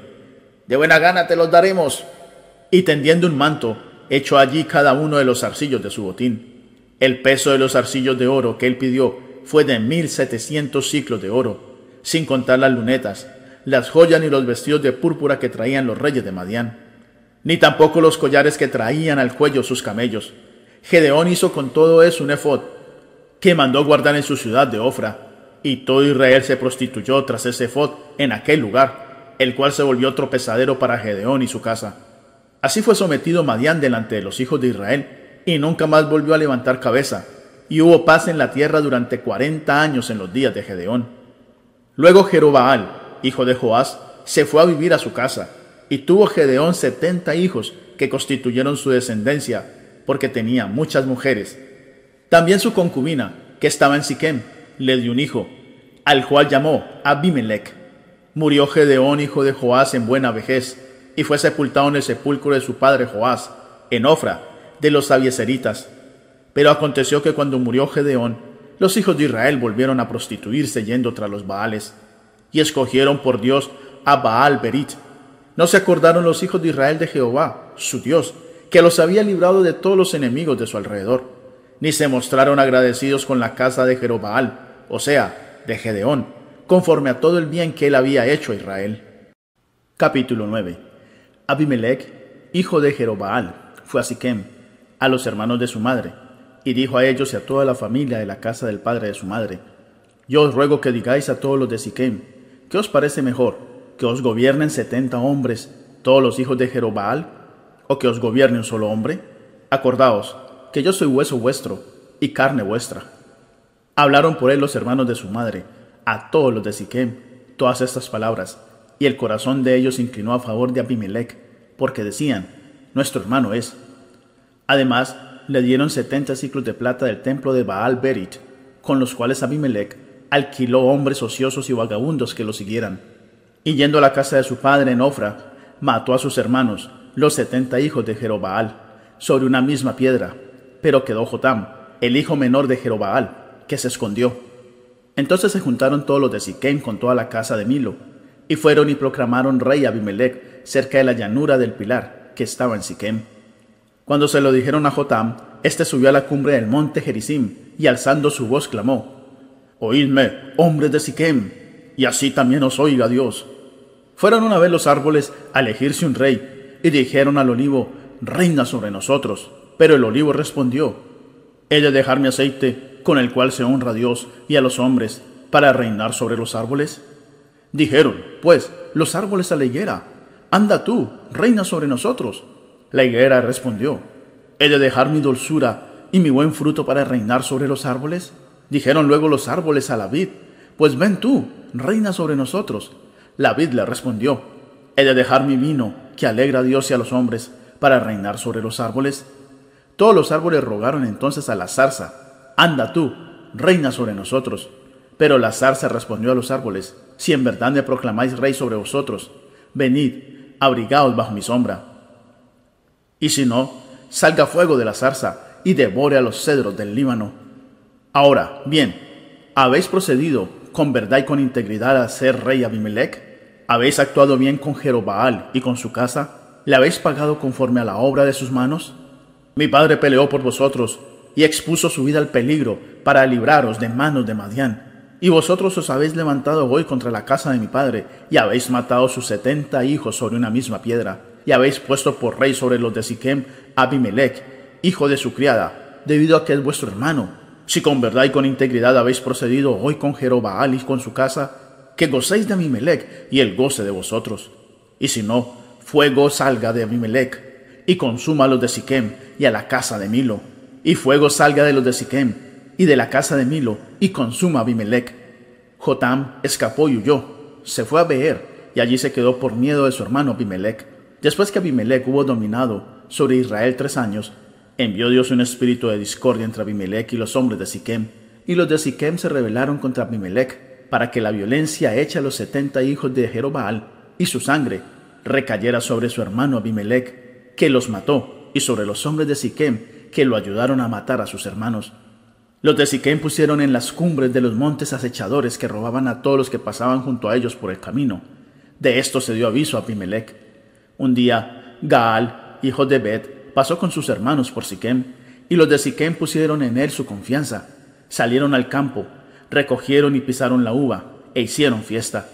De buena gana te los daremos. Y tendiendo un manto, echó allí cada uno de los zarcillos de su botín. El peso de los zarcillos de oro que él pidió fue de mil setecientos ciclos de oro, sin contar las lunetas, las joyas ni los vestidos de púrpura que traían los reyes de Madián, ni tampoco los collares que traían al cuello sus camellos. Gedeón hizo con todo eso un efod, que mandó guardar en su ciudad de Ofra, y todo Israel se prostituyó tras ese efod en aquel lugar, el cual se volvió tropezadero para Gedeón y su casa. Así fue sometido Madián delante de los hijos de Israel, y nunca más volvió a levantar cabeza, y hubo paz en la tierra durante cuarenta años en los días de Gedeón. Luego Jerobaal, hijo de Joás, se fue a vivir a su casa, y tuvo Gedeón setenta hijos que constituyeron su descendencia, porque tenía muchas mujeres. También su concubina, que estaba en Siquem, le dio un hijo, al cual llamó Abimelech. Murió Gedeón, hijo de Joás, en buena vejez, y fue sepultado en el sepulcro de su padre Joás, en Ofra, de los abieseritas. Pero aconteció que cuando murió Gedeón, los hijos de Israel volvieron a prostituirse yendo tras los Baales, y escogieron por Dios a Baal Berit. No se acordaron los hijos de Israel de Jehová, su Dios, que los había librado de todos los enemigos de su alrededor, ni se mostraron agradecidos con la casa de Jerobaal, o sea, de Gedeón, conforme a todo el bien que él había hecho a Israel. Capítulo 9 Abimelech, hijo de Jerobaal, fue a Siquem, a los hermanos de su madre, y dijo a ellos y a toda la familia de la casa del padre de su madre, Yo os ruego que digáis a todos los de Siquem, ¿qué os parece mejor? ¿Que os gobiernen setenta hombres, todos los hijos de Jerobaal, o que os gobierne un solo hombre? Acordaos, que yo soy hueso vuestro y carne vuestra. Hablaron por él los hermanos de su madre, a todos los de Siquem, todas estas palabras, y el corazón de ellos inclinó a favor de Abimelech, porque decían, nuestro hermano es. Además, le dieron setenta ciclos de plata del templo de Baal Berit, con los cuales Abimelech alquiló hombres ociosos y vagabundos que lo siguieran. Y yendo a la casa de su padre en Ofra, mató a sus hermanos, los setenta hijos de Jerobaal, sobre una misma piedra, pero quedó Jotam, el hijo menor de Jerobaal, que se escondió. Entonces se juntaron todos los de Siquem con toda la casa de Milo, y fueron y proclamaron rey Abimelech cerca de la llanura del pilar, que estaba en Siquem. Cuando se lo dijeron a Jotam, Este subió a la cumbre del monte Gerizim y alzando su voz clamó, Oídme, hombres de Siquem, y así también os oiga Dios. Fueron una vez los árboles a elegirse un rey, y dijeron al olivo, Reina sobre nosotros. Pero el olivo respondió, He de dejar mi aceite, con el cual se honra a Dios y a los hombres, para reinar sobre los árboles. Dijeron, pues, los árboles a la higuera, Anda tú, reina sobre nosotros. La higuera respondió, ¿He de dejar mi dulzura y mi buen fruto para reinar sobre los árboles? Dijeron luego los árboles a la vid, Pues ven tú, reina sobre nosotros. La vid le respondió, ¿He de dejar mi vino, que alegra a Dios y a los hombres, para reinar sobre los árboles? Todos los árboles rogaron entonces a la zarza, Anda tú, reina sobre nosotros. Pero la zarza respondió a los árboles, Si en verdad me proclamáis rey sobre vosotros, venid, abrigaos bajo mi sombra. Y si no, salga fuego de la zarza y devore a los cedros del Líbano. Ahora, bien, ¿habéis procedido con verdad y con integridad a ser rey Abimelech? ¿Habéis actuado bien con Jerobaal y con su casa? ¿Le habéis pagado conforme a la obra de sus manos? Mi padre peleó por vosotros y expuso su vida al peligro para libraros de manos de Madián y vosotros os habéis levantado hoy contra la casa de mi padre, y habéis matado sus setenta hijos sobre una misma piedra, y habéis puesto por rey sobre los de Siquem Abimelech, hijo de su criada, debido a que es vuestro hermano. Si con verdad y con integridad habéis procedido hoy con Jerobaal y con su casa, que gocéis de Abimelech y él goce de vosotros. Y si no, fuego salga de Abimelech y consuma a los de Siquem y a la casa de Milo, y fuego salga de los de Siquem y de la casa de Milo, y consuma a Abimelech. Jotam escapó y huyó, se fue a Beer, y allí se quedó por miedo de su hermano Abimelech. Después que Abimelech hubo dominado sobre Israel tres años, envió Dios un espíritu de discordia entre Abimelech y los hombres de Siquem, y los de Siquem se rebelaron contra Abimelech, para que la violencia hecha a los setenta hijos de Jerobaal y su sangre recayera sobre su hermano Abimelech, que los mató, y sobre los hombres de Siquem, que lo ayudaron a matar a sus hermanos. Los de Siquem pusieron en las cumbres de los montes acechadores que robaban a todos los que pasaban junto a ellos por el camino. De esto se dio aviso a Abimelech. Un día, Gaal, hijo de Bet, pasó con sus hermanos por Siquem, y los de Siquem pusieron en él su confianza. Salieron al campo, recogieron y pisaron la uva, e hicieron fiesta.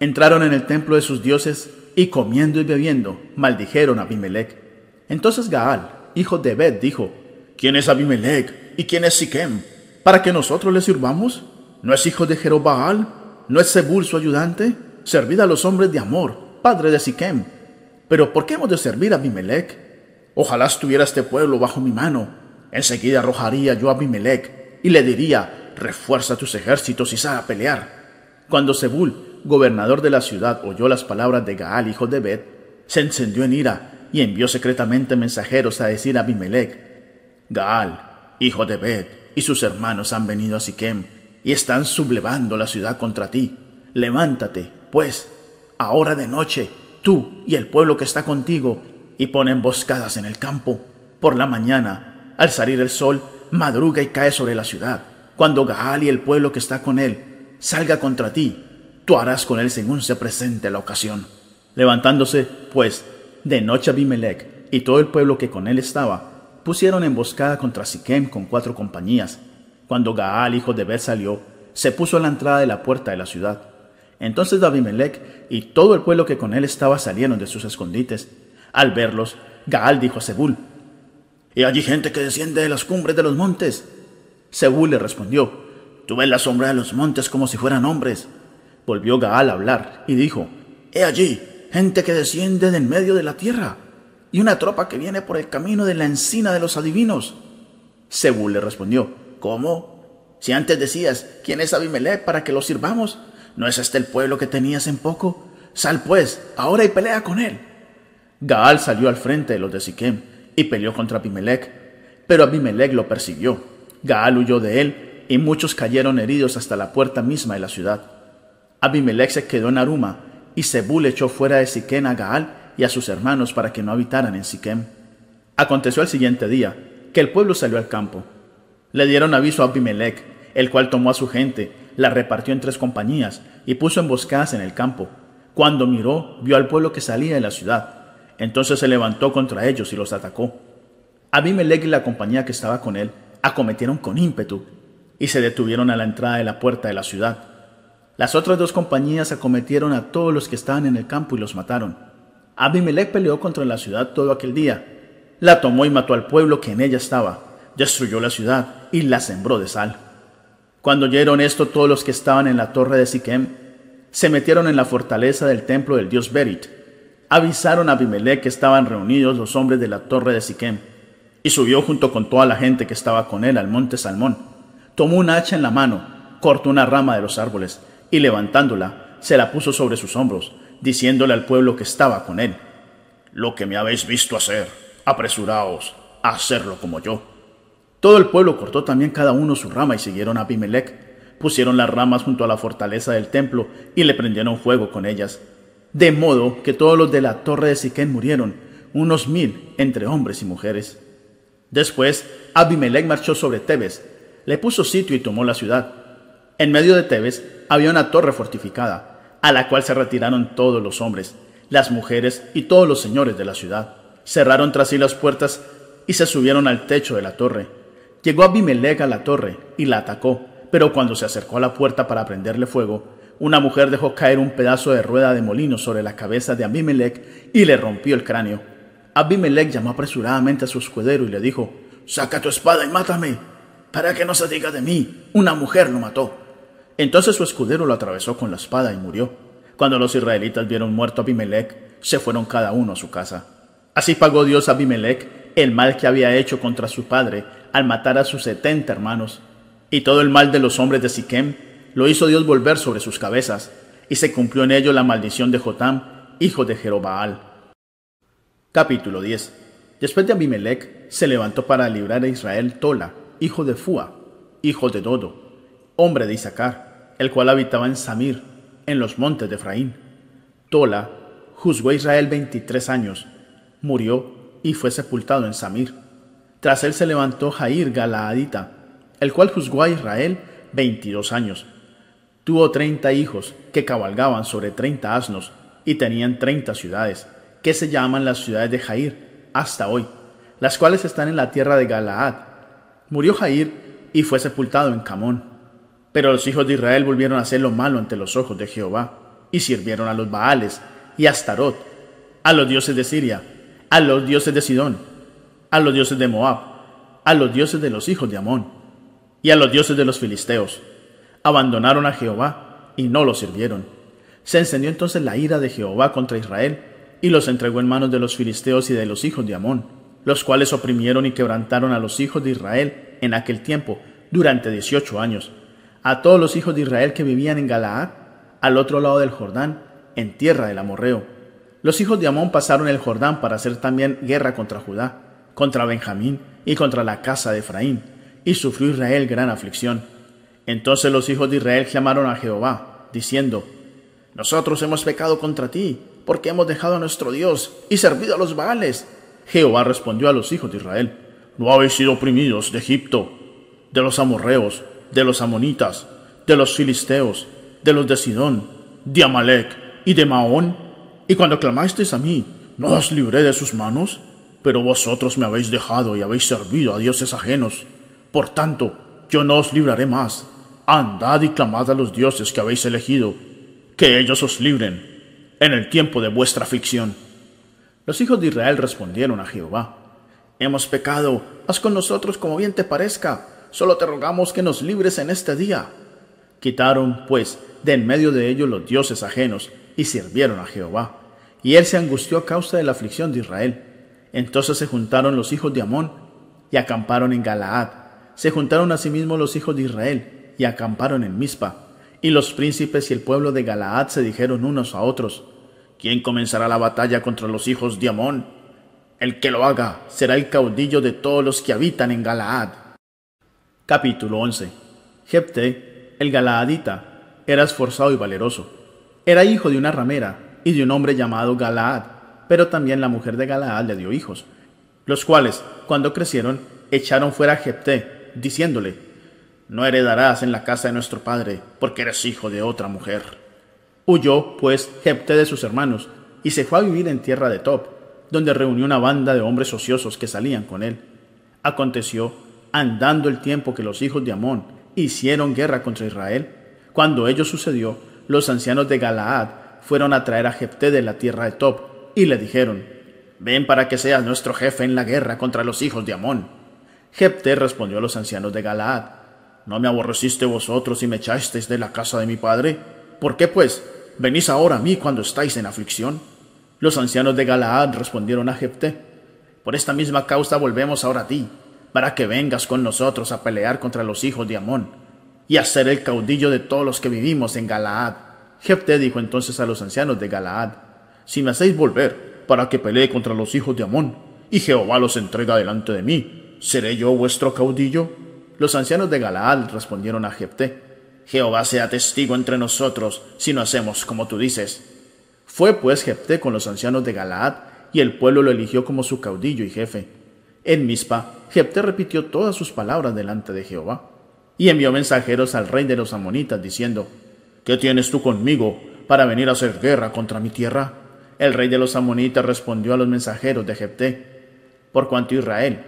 Entraron en el templo de sus dioses, y comiendo y bebiendo, maldijeron a Abimelech. Entonces Gaal, hijo de Bet, dijo, ¿Quién es Abimelech? ¿Y quién es Siquem? ¿Para que nosotros le sirvamos? ¿No es hijo de Jerobaal? ¿No es Zebul su ayudante? Servid a los hombres de amor, padre de Siquem. Pero ¿por qué hemos de servir a Abimelech? Ojalá estuviera este pueblo bajo mi mano. Enseguida arrojaría yo a Abimelech y le diría, refuerza tus ejércitos y sal a pelear. Cuando Zebul, gobernador de la ciudad, oyó las palabras de Gaal, hijo de Bet, se encendió en ira y envió secretamente mensajeros a decir a Abimelech, Gaal, hijo de Bet, y sus hermanos han venido a Siquem y están sublevando la ciudad contra ti. Levántate, pues, ahora de noche, tú y el pueblo que está contigo, y pon emboscadas en el campo. Por la mañana, al salir el sol, madruga y cae sobre la ciudad. Cuando Gaal y el pueblo que está con él salga contra ti, tú harás con él según se presente la ocasión. Levantándose, pues, de noche Abimelech y todo el pueblo que con él estaba, pusieron emboscada contra Siquem con cuatro compañías. Cuando Gaal, hijo de Bet, salió, se puso a la entrada de la puerta de la ciudad. Entonces Abimelech y todo el pueblo que con él estaba salieron de sus escondites. Al verlos, Gaal dijo a Zebul, ¿Y allí gente que desciende de las cumbres de los montes? Zebul le respondió, Tú ves la sombra de los montes como si fueran hombres. Volvió Gaal a hablar y dijo, He allí gente que desciende de en medio de la tierra y una tropa que viene por el camino de la encina de los adivinos. Zebul le respondió, ¿cómo? Si antes decías, ¿quién es Abimelech para que lo sirvamos? ¿No es este el pueblo que tenías en poco? Sal pues, ahora y pelea con él. Gaal salió al frente de los de Siquem y peleó contra Abimelech, pero Abimelech lo persiguió. Gaal huyó de él y muchos cayeron heridos hasta la puerta misma de la ciudad. Abimelech se quedó en Aruma y Zebul echó fuera de Siquem a Gaal y a sus hermanos para que no habitaran en Siquem. Aconteció el siguiente día que el pueblo salió al campo. Le dieron aviso a Abimelech, el cual tomó a su gente, la repartió en tres compañías y puso emboscadas en el campo. Cuando miró, vio al pueblo que salía de la ciudad. Entonces se levantó contra ellos y los atacó. Abimelech y la compañía que estaba con él acometieron con ímpetu y se detuvieron a la entrada de la puerta de la ciudad. Las otras dos compañías acometieron a todos los que estaban en el campo y los mataron. Abimelech peleó contra la ciudad todo aquel día. La tomó y mató al pueblo que en ella estaba. Destruyó la ciudad y la sembró de sal. Cuando oyeron esto todos los que estaban en la torre de Siquem, se metieron en la fortaleza del templo del dios Berit. Avisaron a Abimelech que estaban reunidos los hombres de la torre de Siquem, y subió junto con toda la gente que estaba con él al monte Salmón. Tomó un hacha en la mano, cortó una rama de los árboles, y levantándola, se la puso sobre sus hombros, diciéndole al pueblo que estaba con él, Lo que me habéis visto hacer, apresuraos a hacerlo como yo. Todo el pueblo cortó también cada uno su rama y siguieron a Abimelech. Pusieron las ramas junto a la fortaleza del templo y le prendieron fuego con ellas. De modo que todos los de la torre de Siquén murieron, unos mil entre hombres y mujeres. Después, Abimelech marchó sobre Tebes, le puso sitio y tomó la ciudad. En medio de Tebes había una torre fortificada, a la cual se retiraron todos los hombres, las mujeres y todos los señores de la ciudad. Cerraron tras sí las puertas y se subieron al techo de la torre. Llegó Abimelech a la torre y la atacó, pero cuando se acercó a la puerta para prenderle fuego, una mujer dejó caer un pedazo de rueda de molino sobre la cabeza de Abimelech y le rompió el cráneo. Abimelech llamó apresuradamente a su escudero y le dijo, Saca tu espada y mátame, para que no se diga de mí, una mujer lo mató. Entonces su escudero lo atravesó con la espada y murió. Cuando los israelitas vieron muerto a Abimelech, se fueron cada uno a su casa. Así pagó Dios a Abimelech el mal que había hecho contra su padre al matar a sus setenta hermanos. Y todo el mal de los hombres de Siquem lo hizo Dios volver sobre sus cabezas, y se cumplió en ello la maldición de Jotam, hijo de Jerobaal. Capítulo 10 Después de Abimelech se levantó para librar a Israel Tola, hijo de Fua, hijo de Dodo, hombre de Isaacar, el cual habitaba en Samir, en los montes de Efraín. Tola juzgó a Israel veintitrés años, murió y fue sepultado en Samir. Tras él se levantó Jair Galaadita, el cual juzgó a Israel veintidós años. Tuvo treinta hijos que cabalgaban sobre treinta asnos y tenían treinta ciudades, que se llaman las ciudades de Jair hasta hoy, las cuales están en la tierra de Galaad. Murió Jair y fue sepultado en Camón. Pero los hijos de Israel volvieron a hacer lo malo ante los ojos de Jehová, y sirvieron a los Baales y a Astarot, a los dioses de Siria, a los dioses de Sidón, a los dioses de Moab, a los dioses de los hijos de Amón, y a los dioses de los filisteos. Abandonaron a Jehová y no lo sirvieron. Se encendió entonces la ira de Jehová contra Israel, y los entregó en manos de los filisteos y de los hijos de Amón, los cuales oprimieron y quebrantaron a los hijos de Israel en aquel tiempo, durante dieciocho años, a todos los hijos de Israel que vivían en Galaad, al otro lado del Jordán, en tierra del Amorreo. Los hijos de Amón pasaron el Jordán para hacer también guerra contra Judá contra Benjamín y contra la casa de Efraín, y sufrió Israel gran aflicción. Entonces los hijos de Israel llamaron a Jehová, diciendo, Nosotros hemos pecado contra ti, porque hemos dejado a nuestro Dios y servido a los Baales. Jehová respondió a los hijos de Israel, No habéis sido oprimidos de Egipto, de los amorreos, de los amonitas, de los filisteos, de los de Sidón, de Amalek y de Maón, y cuando clamasteis a mí, ¿no os libré de sus manos? pero vosotros me habéis dejado y habéis servido a dioses ajenos. Por tanto, yo no os libraré más. Andad y clamad a los dioses que habéis elegido, que ellos os libren en el tiempo de vuestra aflicción. Los hijos de Israel respondieron a Jehová, Hemos pecado, haz con nosotros como bien te parezca, solo te rogamos que nos libres en este día. Quitaron, pues, de en medio de ellos los dioses ajenos, y sirvieron a Jehová. Y él se angustió a causa de la aflicción de Israel entonces se juntaron los hijos de Amón y acamparon en Galaad. Se juntaron asimismo los hijos de Israel y acamparon en Mizpa. Y los príncipes y el pueblo de Galaad se dijeron unos a otros, ¿quién comenzará la batalla contra los hijos de Amón? El que lo haga será el caudillo de todos los que habitan en Galaad. Capítulo 11 Jepte, el Galaadita, era esforzado y valeroso. Era hijo de una ramera y de un hombre llamado Galaad pero también la mujer de Galaad le dio hijos, los cuales, cuando crecieron, echaron fuera a Jepté, diciéndole, No heredarás en la casa de nuestro padre, porque eres hijo de otra mujer. Huyó, pues, Jepté de sus hermanos, y se fue a vivir en tierra de Top, donde reunió una banda de hombres ociosos que salían con él. Aconteció, andando el tiempo que los hijos de Amón hicieron guerra contra Israel, cuando ello sucedió, los ancianos de Galaad fueron a traer a Jepté de la tierra de Top y le dijeron, Ven para que seas nuestro jefe en la guerra contra los hijos de Amón. Jepté respondió a los ancianos de Galaad, ¿No me aborreciste vosotros y me echasteis de la casa de mi padre? ¿Por qué, pues, venís ahora a mí cuando estáis en aflicción? Los ancianos de Galaad respondieron a Jepté, Por esta misma causa volvemos ahora a ti, para que vengas con nosotros a pelear contra los hijos de Amón, y a ser el caudillo de todos los que vivimos en Galaad. Jepté dijo entonces a los ancianos de Galaad, Si me hacéis volver, para que pelee contra los hijos de Amón, y Jehová los entrega delante de mí, ¿seré yo vuestro caudillo? Los ancianos de Galaad respondieron a Jepté, Jehová sea testigo entre nosotros si no hacemos como tú dices. Fue pues Jepté con los ancianos de Galaad, y el pueblo lo eligió como su caudillo y jefe. En Mispa, Jepté repitió todas sus palabras delante de Jehová, y envió mensajeros al rey de los amonitas, diciendo, ¿Qué tienes tú conmigo para venir a hacer guerra contra mi tierra? El rey de los amonitas respondió a los mensajeros de Jepté, por cuanto Israel,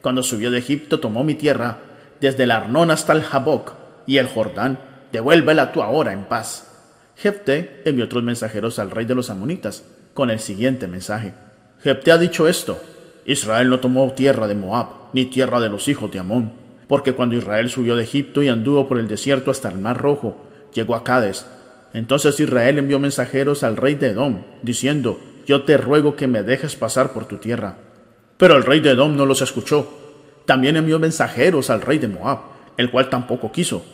cuando subió de Egipto, tomó mi tierra, desde el Arnón hasta el Jaboc y el Jordán, devuélvela tú ahora en paz. Jepté envió otros mensajeros al rey de los amonitas con el siguiente mensaje. Jepté ha dicho esto, Israel no tomó tierra de Moab, ni tierra de los hijos de Amón, porque cuando Israel subió de Egipto y anduvo por el desierto hasta el mar rojo, llegó a Cades. Entonces Israel envió mensajeros al rey de Edom, diciendo, Yo te ruego que me dejes pasar por tu tierra. Pero el rey de Edom no los escuchó. También envió mensajeros al rey de Moab, el cual tampoco quiso.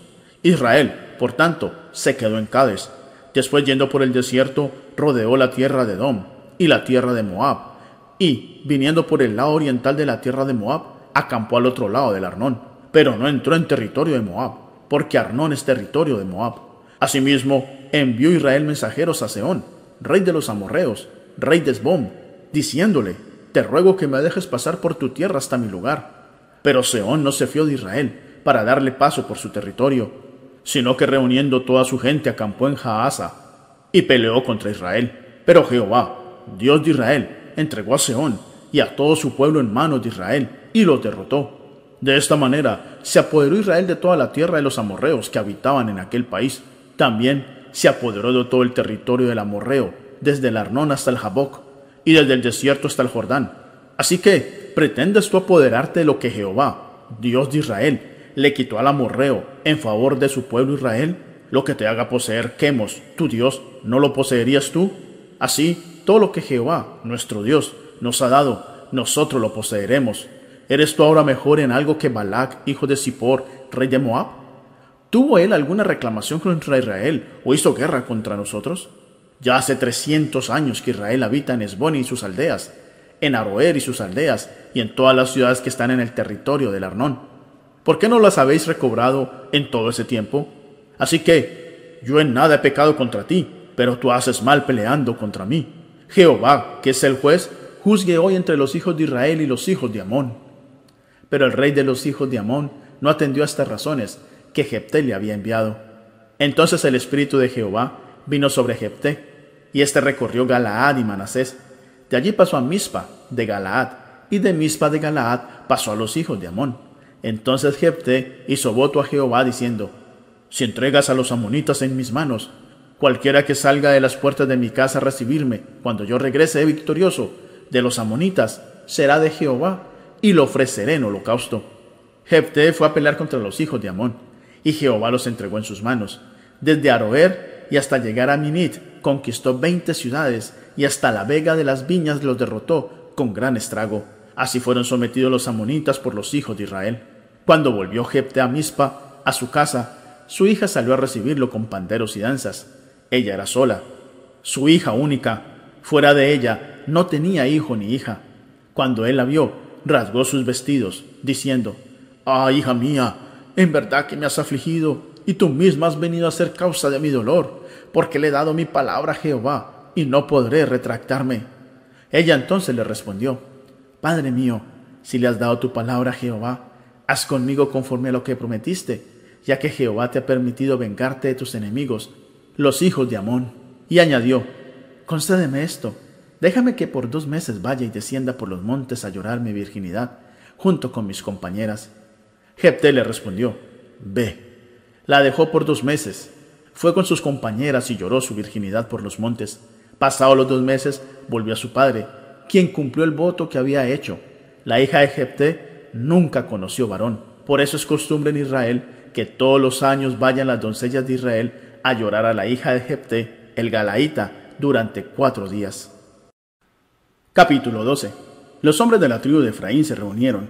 Israel, por tanto, se quedó en Cades. Después, yendo por el desierto, rodeó la tierra de Edom y la tierra de Moab, y, viniendo por el lado oriental de la tierra de Moab, acampó al otro lado del Arnón, pero no entró en territorio de Moab, porque Arnón es territorio de Moab. Asimismo, envió Israel mensajeros a Seón, rey de los amorreos, rey de Esbom, diciéndole, Te ruego que me dejes pasar por tu tierra hasta mi lugar. Pero Seón no se fió de Israel para darle paso por su territorio, sino que reuniendo toda su gente acampó en Jaasa y peleó contra Israel. Pero Jehová, Dios de Israel, entregó a Seón y a todo su pueblo en manos de Israel y los derrotó. De esta manera se apoderó Israel de toda la tierra de los amorreos que habitaban en aquel país. También se apoderó de todo el territorio del amorreo, desde el Arnón hasta el Jaboc, y desde el desierto hasta el Jordán. Así que, ¿pretendes tú apoderarte de lo que Jehová, Dios de Israel, le quitó al amorreo en favor de su pueblo Israel? Lo que te haga poseer Quemos, tu Dios, ¿no lo poseerías tú? Así, todo lo que Jehová, nuestro Dios, nos ha dado, nosotros lo poseeremos. ¿Eres tú ahora mejor en algo que Balac, hijo de Zippor, rey de Moab? ¿Tuvo él alguna reclamación contra Israel o hizo guerra contra nosotros? Ya hace trescientos años que Israel habita en Esbón y sus aldeas, en Aroer y sus aldeas, y en todas las ciudades que están en el territorio del Arnón. ¿Por qué no las habéis recobrado en todo ese tiempo? Así que yo en nada he pecado contra ti, pero tú haces mal peleando contra mí. Jehová, que es el juez, juzgue hoy entre los hijos de Israel y los hijos de Amón. Pero el rey de los hijos de Amón no atendió a estas razones que Jepté le había enviado. Entonces el espíritu de Jehová vino sobre Jepté, y éste recorrió Galaad y Manasés. De allí pasó a Mispa de Galaad, y de Mispa de Galaad pasó a los hijos de Amón. Entonces Jepté hizo voto a Jehová diciendo, Si entregas a los amonitas en mis manos, cualquiera que salga de las puertas de mi casa a recibirme, cuando yo regrese victorioso de los amonitas, será de Jehová, y lo ofreceré en holocausto. Jepté fue a pelear contra los hijos de Amón, y Jehová los entregó en sus manos. Desde Aroer y hasta llegar a Minit, conquistó veinte ciudades, y hasta la vega de las viñas los derrotó con gran estrago. Así fueron sometidos los amonitas por los hijos de Israel. Cuando volvió Jepté a Mispa, a su casa, su hija salió a recibirlo con panderos y danzas. Ella era sola. Su hija única, fuera de ella, no tenía hijo ni hija. Cuando él la vio, rasgó sus vestidos, diciendo, Ah, hija mía, en verdad que me has afligido, y tú misma has venido a ser causa de mi dolor, porque le he dado mi palabra a Jehová, y no podré retractarme. Ella entonces le respondió, Padre mío, si le has dado tu palabra a Jehová, haz conmigo conforme a lo que prometiste, ya que Jehová te ha permitido vengarte de tus enemigos, los hijos de Amón. Y añadió, Concédeme esto, déjame que por dos meses vaya y descienda por los montes a llorar mi virginidad, junto con mis compañeras. Jepté le respondió, Ve. La dejó por dos meses. Fue con sus compañeras y lloró su virginidad por los montes. Pasados los dos meses, volvió a su padre, quien cumplió el voto que había hecho. La hija de Jepté nunca conoció varón. Por eso es costumbre en Israel que todos los años vayan las doncellas de Israel a llorar a la hija de Jepté, el Galaíta, durante cuatro días. Capítulo 12. Los hombres de la tribu de Efraín se reunieron,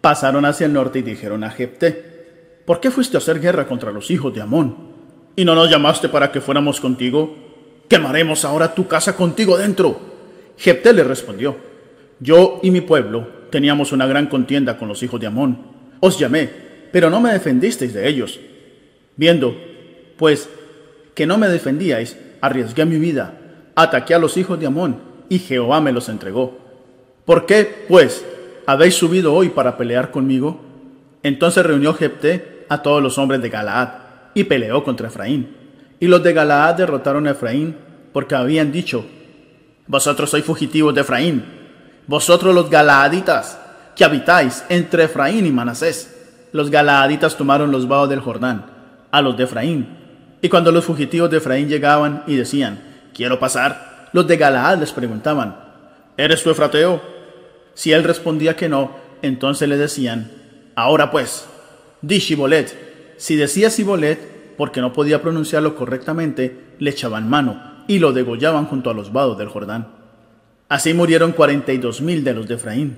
pasaron hacia el norte y dijeron a Jepté, ¿por qué fuiste a hacer guerra contra los hijos de Amón? ¿Y no nos llamaste para que fuéramos contigo? Quemaremos ahora tu casa contigo dentro. Jepté le respondió, yo y mi pueblo teníamos una gran contienda con los hijos de Amón. Os llamé, pero no me defendisteis de ellos. Viendo, pues, que no me defendíais, arriesgué mi vida, ataqué a los hijos de Amón, y Jehová me los entregó. ¿Por qué, pues, habéis subido hoy para pelear conmigo? Entonces reunió Jepté a todos los hombres de Galaad, y peleó contra Efraín. Y los de Galaad derrotaron a Efraín, porque habían dicho, Vosotros sois fugitivos de Efraín, vosotros los Galaaditas, que habitáis entre Efraín y Manasés. Los Galaaditas tomaron los vados del Jordán, a los de Efraín. Y cuando los fugitivos de Efraín llegaban y decían, quiero pasar, los de Galaad les preguntaban, ¿eres tu Efrateo? Si él respondía que no, entonces le decían, ahora pues, di Shibolet. Si decía Shibolet, porque no podía pronunciarlo correctamente, le echaban mano y lo degollaban junto a los vados del Jordán. Así murieron cuarenta y dos mil de los de Efraín.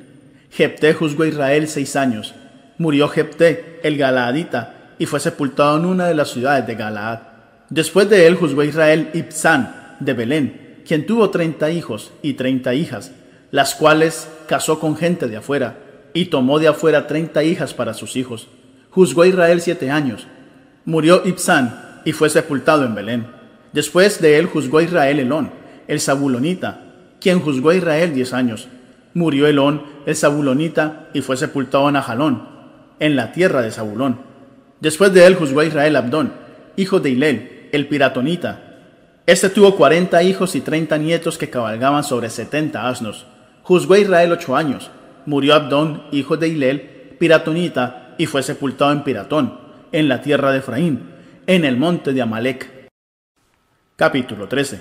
Jepté juzgó a Israel seis años. Murió Jepté, el Galaadita, y fue sepultado en una de las ciudades de Galaad. Después de él juzgó a Israel Ibsán, de Belén, quien tuvo treinta hijos y treinta hijas, las cuales casó con gente de afuera, y tomó de afuera treinta hijas para sus hijos. Juzgó a Israel siete años. Murió Ibsán y fue sepultado en Belén. Después de él juzgó Israel Elón, el Zabulonita, quien juzgó a Israel diez años. Murió Elón, el Zabulonita, y fue sepultado en Ajalón, en la tierra de Zabulón. Después de él juzgó a Israel Abdón, hijo de Hilel, el Piratonita. Este tuvo cuarenta hijos y treinta nietos que cabalgaban sobre setenta asnos. Juzgó Israel ocho años. Murió Abdón, hijo de Hilel, Piratonita, y fue sepultado en Piratón, en la tierra de Efraín, en el monte de Amalek. Capítulo 13.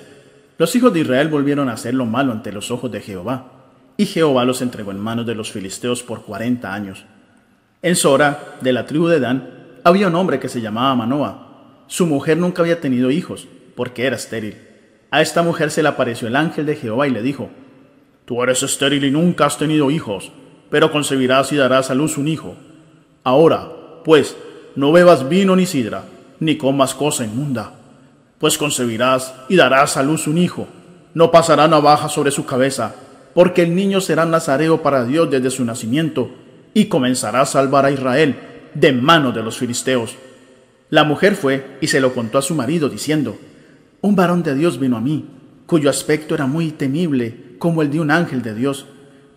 Los hijos de Israel volvieron a hacer lo malo ante los ojos de Jehová, y Jehová los entregó en manos de los filisteos por cuarenta años. En Sora, de la tribu de Dan, había un hombre que se llamaba Manoah. Su mujer nunca había tenido hijos, porque era estéril. A esta mujer se le apareció el ángel de Jehová y le dijo, Tú eres estéril y nunca has tenido hijos, pero concebirás y darás a luz un hijo. Ahora, pues, no bebas vino ni sidra, ni comas cosa inmunda, pues concebirás y darás a luz un hijo. No pasará navaja sobre su cabeza, porque el niño será nazareo para Dios desde su nacimiento, y comenzará a salvar a Israel de manos de los filisteos. La mujer fue y se lo contó a su marido, diciendo, Un varón de Dios vino a mí, cuyo aspecto era muy temible, como el de un ángel de Dios.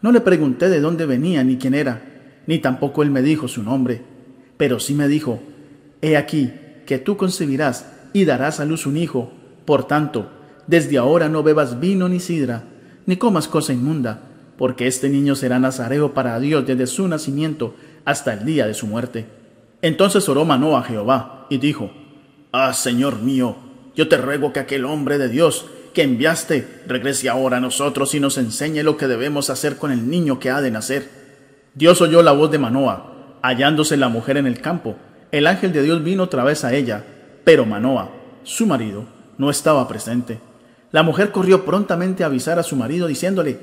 No le pregunté de dónde venía ni quién era, ni tampoco él me dijo su nombre, pero sí me dijo, He aquí que tú concebirás y darás a luz un hijo, por tanto, desde ahora no bebas vino ni sidra, ni comas cosa inmunda, porque este niño será nazareo para Dios desde su nacimiento hasta el día de su muerte. Entonces oró Manoah a Jehová y dijo, Ah, Señor mío, yo te ruego que aquel hombre de Dios que enviaste regrese ahora a nosotros y nos enseñe lo que debemos hacer con el niño que ha de nacer. Dios oyó la voz de Manoah, hallándose la mujer en el campo. El ángel de Dios vino otra vez a ella, pero Manoah, su marido, no estaba presente. La mujer corrió prontamente a avisar a su marido diciéndole,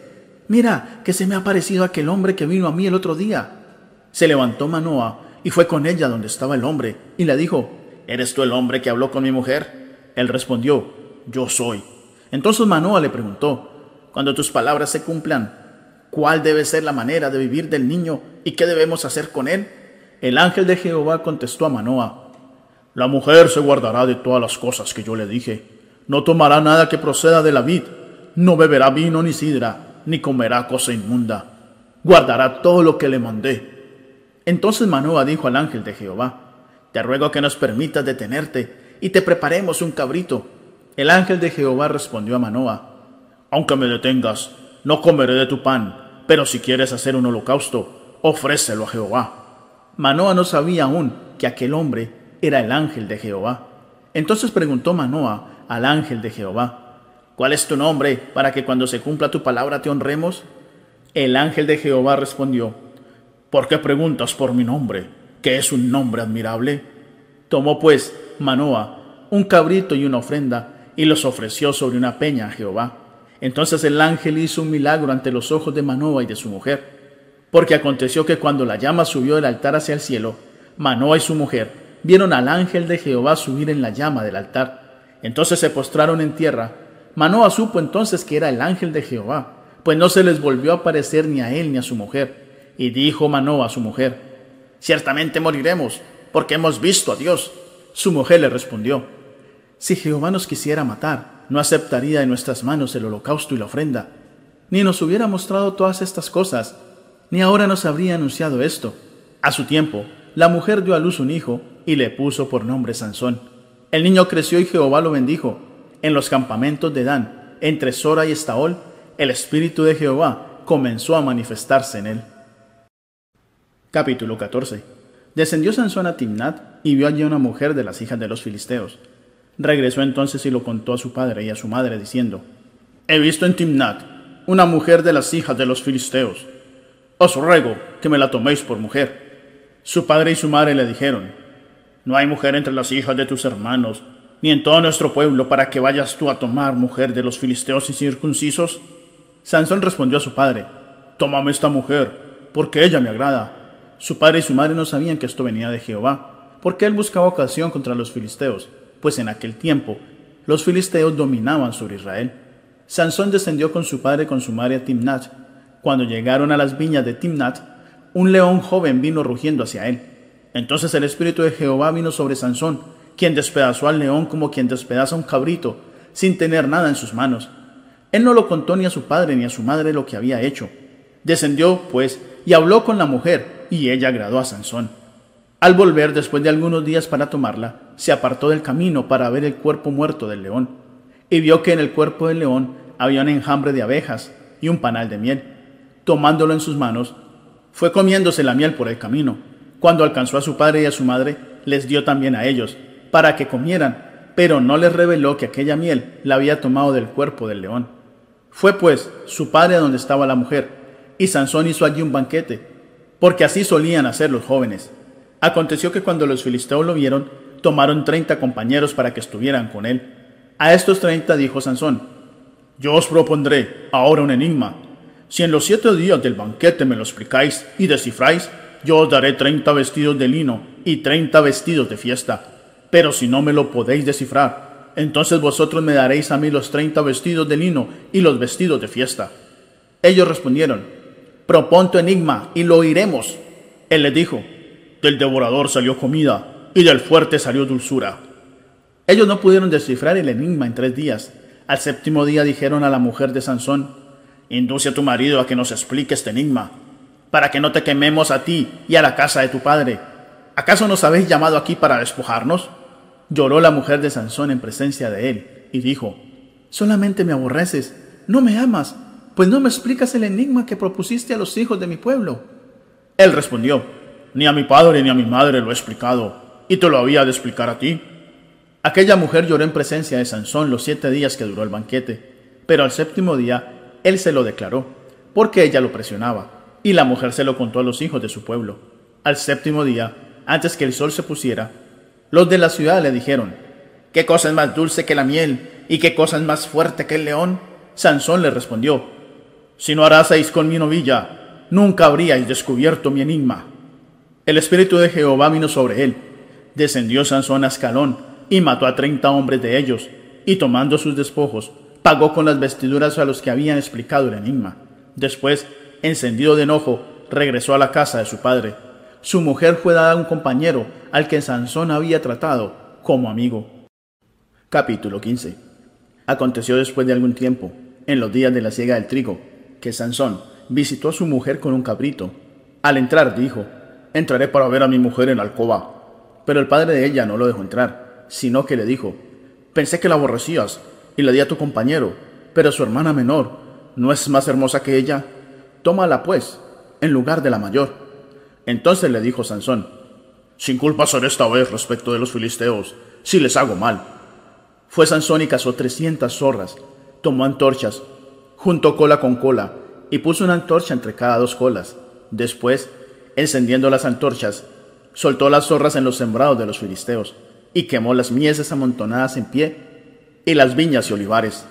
Mira, que se me ha parecido aquel hombre que vino a mí el otro día. Se levantó Manoah y fue con ella donde estaba el hombre, y le dijo, ¿Eres tú el hombre que habló con mi mujer? Él respondió, Yo soy. Entonces Manoah le preguntó, Cuando tus palabras se cumplan, ¿cuál debe ser la manera de vivir del niño y qué debemos hacer con él? El ángel de Jehová contestó a Manoah, La mujer se guardará de todas las cosas que yo le dije. No tomará nada que proceda de la vid, no beberá vino ni sidra, ni comerá cosa inmunda. Guardará todo lo que le mandé. Entonces Manoah dijo al ángel de Jehová, Te ruego que nos permitas detenerte y te preparemos un cabrito. El ángel de Jehová respondió a Manoah, Aunque me detengas, no comeré de tu pan, pero si quieres hacer un holocausto, ofrécelo a Jehová. Manoa no sabía aún que aquel hombre era el ángel de Jehová. Entonces preguntó Manoa al ángel de Jehová, ¿cuál es tu nombre para que cuando se cumpla tu palabra te honremos? El ángel de Jehová respondió, ¿por qué preguntas por mi nombre, que es un nombre admirable? Tomó pues Manoa un cabrito y una ofrenda y los ofreció sobre una peña a Jehová. Entonces el ángel hizo un milagro ante los ojos de Manoa y de su mujer. Porque aconteció que cuando la llama subió del altar hacia el cielo, Manoa y su mujer vieron al ángel de Jehová subir en la llama del altar. Entonces se postraron en tierra. Manoa supo entonces que era el ángel de Jehová, pues no se les volvió a aparecer ni a él ni a su mujer. Y dijo Manoa a su mujer, Ciertamente moriremos, porque hemos visto a Dios. Su mujer le respondió, Si Jehová nos quisiera matar, no aceptaría de nuestras manos el holocausto y la ofrenda, ni nos hubiera mostrado todas estas cosas, ni ahora nos habría anunciado esto. A su tiempo, la mujer dio a luz un hijo y le puso por nombre Sansón. El niño creció y Jehová lo bendijo. En los campamentos de Dan, entre Sora y Estaol, el Espíritu de Jehová comenzó a manifestarse en él. Capítulo 14 Descendió Sansón a Timnat y vio allí a una mujer de las hijas de los filisteos. Regresó entonces y lo contó a su padre y a su madre, diciendo, He visto en Timnat una mujer de las hijas de los filisteos. Os ruego que me la toméis por mujer. Su padre y su madre le dijeron, No hay mujer entre las hijas de tus hermanos, ni en todo nuestro pueblo, para que vayas tú a tomar mujer de los filisteos incircuncisos. Sansón respondió a su padre, Tómame esta mujer, porque ella me agrada. Su padre y su madre no sabían que esto venía de Jehová, porque él buscaba ocasión contra los filisteos, pues en aquel tiempo los filisteos dominaban sobre Israel. Sansón descendió con su padre con su madre a Timnat. Cuando llegaron a las viñas de Timnat, un león joven vino rugiendo hacia él. Entonces el espíritu de Jehová vino sobre Sansón, quien despedazó al león como quien despedaza un cabrito, sin tener nada en sus manos. Él no lo contó ni a su padre ni a su madre lo que había hecho. Descendió, pues, y habló con la mujer, y ella agradó a Sansón. Al volver después de algunos días para tomarla, se apartó del camino para ver el cuerpo muerto del león, y vio que en el cuerpo del león había un enjambre de abejas y un panal de miel. Tomándolo en sus manos, fue comiéndose la miel por el camino. Cuando alcanzó a su padre y a su madre, les dio también a ellos, para que comieran, pero no les reveló que aquella miel la había tomado del cuerpo del león. Fue pues su padre a donde estaba la mujer, y Sansón hizo allí un banquete, porque así solían hacer los jóvenes. Aconteció que cuando los filisteos lo vieron, tomaron treinta compañeros para que estuvieran con él. A estos treinta dijo Sansón, Yo os propondré ahora un enigma, si en los siete días del banquete me lo explicáis y descifráis, yo os daré treinta vestidos de lino y treinta vestidos de fiesta. Pero si no me lo podéis descifrar, entonces vosotros me daréis a mí los treinta vestidos de lino y los vestidos de fiesta. Ellos respondieron, propon tu enigma y lo oiremos. Él les dijo, del devorador salió comida y del fuerte salió dulzura. Ellos no pudieron descifrar el enigma en tres días. Al séptimo día dijeron a la mujer de Sansón, Induce a tu marido a que nos explique este enigma, para que no te quememos a ti y a la casa de tu padre. ¿Acaso nos habéis llamado aquí para despojarnos? Lloró la mujer de Sansón en presencia de él y dijo, Solamente me aborreces, no me amas, pues no me explicas el enigma que propusiste a los hijos de mi pueblo. Él respondió, Ni a mi padre ni a mi madre lo he explicado, y te lo había de explicar a ti. Aquella mujer lloró en presencia de Sansón los siete días que duró el banquete, pero al séptimo día él se lo declaró, porque ella lo presionaba, y la mujer se lo contó a los hijos de su pueblo. Al séptimo día, antes que el sol se pusiera, los de la ciudad le dijeron, ¿qué cosa es más dulce que la miel y qué cosa es más fuerte que el león? Sansón le respondió, si no araseis con mi novilla, nunca habríais descubierto mi enigma. El espíritu de Jehová vino sobre él. Descendió Sansón a Escalón y mató a treinta hombres de ellos, y tomando sus despojos, pagó con las vestiduras a los que habían explicado el enigma. Después, encendido de enojo, regresó a la casa de su padre. Su mujer fue dada a un compañero al que Sansón había tratado como amigo. Capítulo 15 Aconteció después de algún tiempo, en los días de la siega del trigo, que Sansón visitó a su mujer con un cabrito. Al entrar dijo, entraré para ver a mi mujer en la alcoba. Pero el padre de ella no lo dejó entrar, sino que le dijo, pensé que la aborrecías y la di a tu compañero, pero su hermana menor no es más hermosa que ella. Tómala, pues, en lugar de la mayor. Entonces le dijo Sansón, Sin culpa seré esta vez respecto de los filisteos, si les hago mal. Fue Sansón y cazó trescientas zorras, tomó antorchas, juntó cola con cola, y puso una antorcha entre cada dos colas. Después, encendiendo las antorchas, soltó las zorras en los sembrados de los filisteos, y quemó las mieses amontonadas en pie, y las viñas y olivares.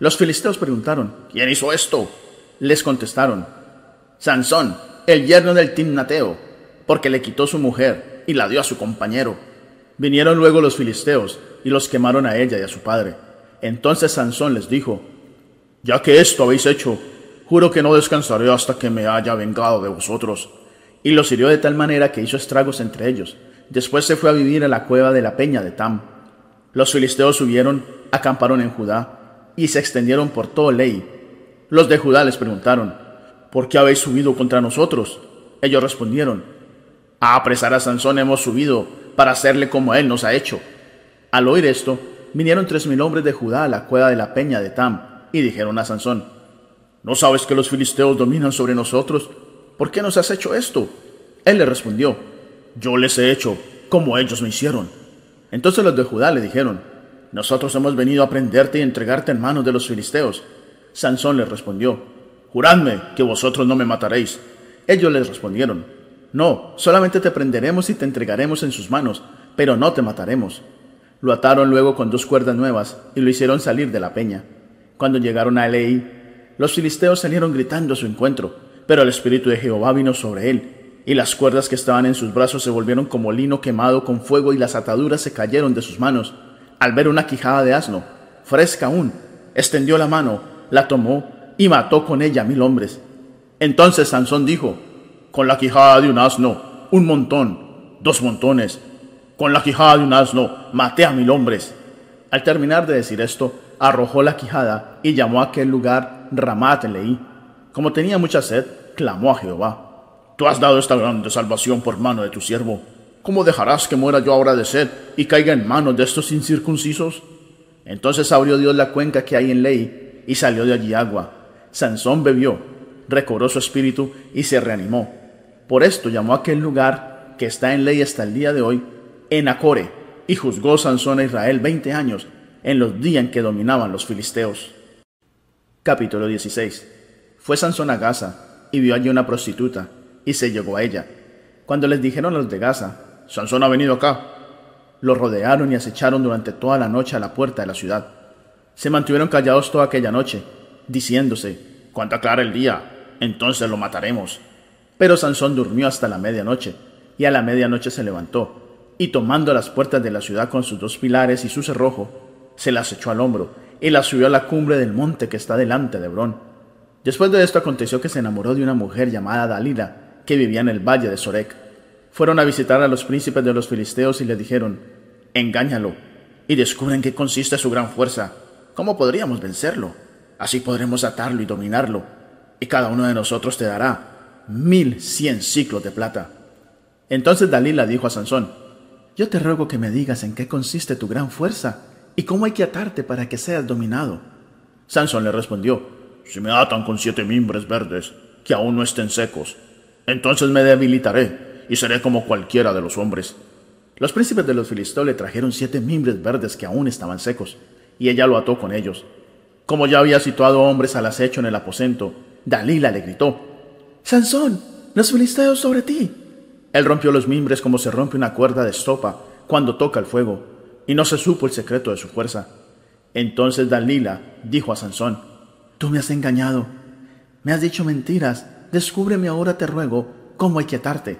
Los filisteos preguntaron, ¿quién hizo esto? Les contestaron, Sansón, el yerno del Timnateo, porque le quitó su mujer y la dio a su compañero. Vinieron luego los filisteos y los quemaron a ella y a su padre. Entonces Sansón les dijo, Ya que esto habéis hecho, juro que no descansaré hasta que me haya vengado de vosotros. Y los hirió de tal manera que hizo estragos entre ellos. Después se fue a vivir a la cueva de la peña de Tam. Los filisteos subieron, acamparon en Judá y se extendieron por todo Ley. Los de Judá les preguntaron, ¿por qué habéis subido contra nosotros? Ellos respondieron, a apresar a Sansón hemos subido para hacerle como él nos ha hecho. Al oír esto, vinieron tres mil hombres de Judá a la cueva de la peña de Tam y dijeron a Sansón, ¿no sabes que los filisteos dominan sobre nosotros? ¿Por qué nos has hecho esto? Él le respondió, yo les he hecho como ellos me hicieron. Entonces los de Judá le dijeron, nosotros hemos venido a prenderte y entregarte en manos de los filisteos. Sansón les respondió, Juradme que vosotros no me mataréis. Ellos les respondieron, No, solamente te prenderemos y te entregaremos en sus manos, pero no te mataremos. Lo ataron luego con dos cuerdas nuevas y lo hicieron salir de la peña. Cuando llegaron a Elei, los filisteos salieron gritando a su encuentro, pero el espíritu de Jehová vino sobre él, y las cuerdas que estaban en sus brazos se volvieron como lino quemado con fuego y las ataduras se cayeron de sus manos. Al ver una quijada de asno, fresca aún, extendió la mano, la tomó y mató con ella mil hombres. Entonces Sansón dijo, con la quijada de un asno, un montón, dos montones, con la quijada de un asno maté a mil hombres. Al terminar de decir esto, arrojó la quijada y llamó a aquel lugar Ramat Leí. Como tenía mucha sed, clamó a Jehová. Tú has dado esta grande salvación por mano de tu siervo. ¿Cómo dejarás que muera yo ahora de sed y caiga en manos de estos incircuncisos? Entonces abrió Dios la cuenca que hay en Ley y salió de allí agua. Sansón bebió, recobró su espíritu y se reanimó. Por esto llamó a aquel lugar que está en Ley hasta el día de hoy en Acore, y juzgó Sansón a Israel veinte años, en los días en que dominaban los filisteos. Capítulo 16. Fue Sansón a Gaza, y vio allí una prostituta, y se llegó a ella. Cuando les dijeron los de Gaza, Sansón ha venido acá, lo rodearon y acecharon durante toda la noche a la puerta de la ciudad. Se mantuvieron callados toda aquella noche, diciéndose, cuando aclare el día, entonces lo mataremos. Pero Sansón durmió hasta la medianoche, y a la medianoche se levantó, y tomando las puertas de la ciudad con sus dos pilares y su cerrojo, se las echó al hombro y las subió a la cumbre del monte que está delante de Hebrón. Después de esto aconteció que se enamoró de una mujer llamada Dalila, que vivía en el valle de Sorek. Fueron a visitar a los príncipes de los filisteos y le dijeron, engáñalo, y descubren qué consiste su gran fuerza. ¿Cómo podríamos vencerlo? Así podremos atarlo y dominarlo, y cada uno de nosotros te dará mil cien ciclos de plata. Entonces Dalila dijo a Sansón, yo te ruego que me digas en qué consiste tu gran fuerza y cómo hay que atarte para que seas dominado. Sansón le respondió, si me atan con siete mimbres verdes, que aún no estén secos, entonces me debilitaré y seré como cualquiera de los hombres. Los príncipes de los filisteos le trajeron siete mimbres verdes que aún estaban secos, y ella lo ató con ellos. Como ya había situado hombres al acecho en el aposento, Dalila le gritó, Sansón, los filisteos sobre ti. Él rompió los mimbres como se rompe una cuerda de estopa cuando toca el fuego, y no se supo el secreto de su fuerza. Entonces Dalila dijo a Sansón, Tú me has engañado, me has dicho mentiras, descúbreme ahora te ruego cómo hay que atarte.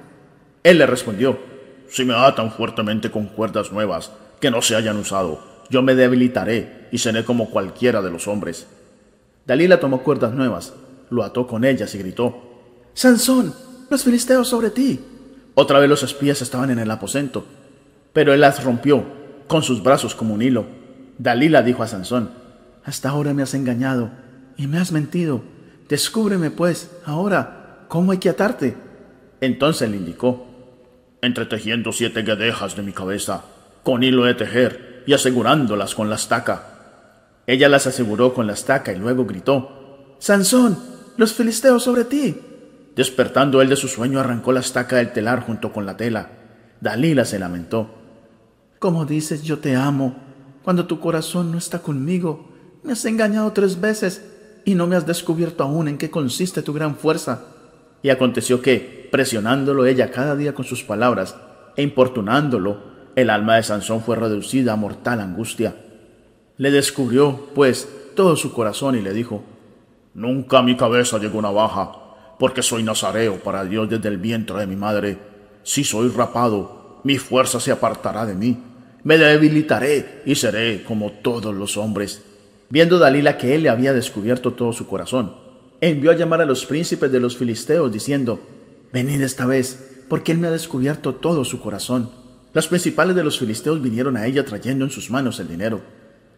Él le respondió, Si me atan fuertemente con cuerdas nuevas que no se hayan usado, yo me debilitaré y seré como cualquiera de los hombres. Dalila tomó cuerdas nuevas, lo ató con ellas y gritó, Sansón, los filisteos sobre ti. Otra vez los espías estaban en el aposento, pero él las rompió con sus brazos como un hilo. Dalila dijo a Sansón, Hasta ahora me has engañado y me has mentido. Descúbreme, pues, ahora, cómo hay que atarte. Entonces le indicó, entretejiendo siete guedejas de mi cabeza, con hilo de tejer y asegurándolas con la estaca. Ella las aseguró con la estaca y luego gritó, Sansón, los filisteos sobre ti. Despertando él de su sueño, arrancó la estaca del telar junto con la tela. Dalila se lamentó. Como dices, yo te amo, cuando tu corazón no está conmigo. Me has engañado tres veces y no me has descubierto aún en qué consiste tu gran fuerza. Y aconteció que, presionándolo ella cada día con sus palabras e importunándolo, el alma de Sansón fue reducida a mortal angustia. Le descubrió, pues, todo su corazón y le dijo, Nunca a mi cabeza llegó baja, porque soy nazareo para Dios desde el vientre de mi madre. Si soy rapado, mi fuerza se apartará de mí. Me debilitaré y seré como todos los hombres. Viendo Dalila que él le había descubierto todo su corazón, envió a llamar a los príncipes de los filisteos, diciendo, Venid esta vez, porque él me ha descubierto todo su corazón. Los principales de los filisteos vinieron a ella trayendo en sus manos el dinero.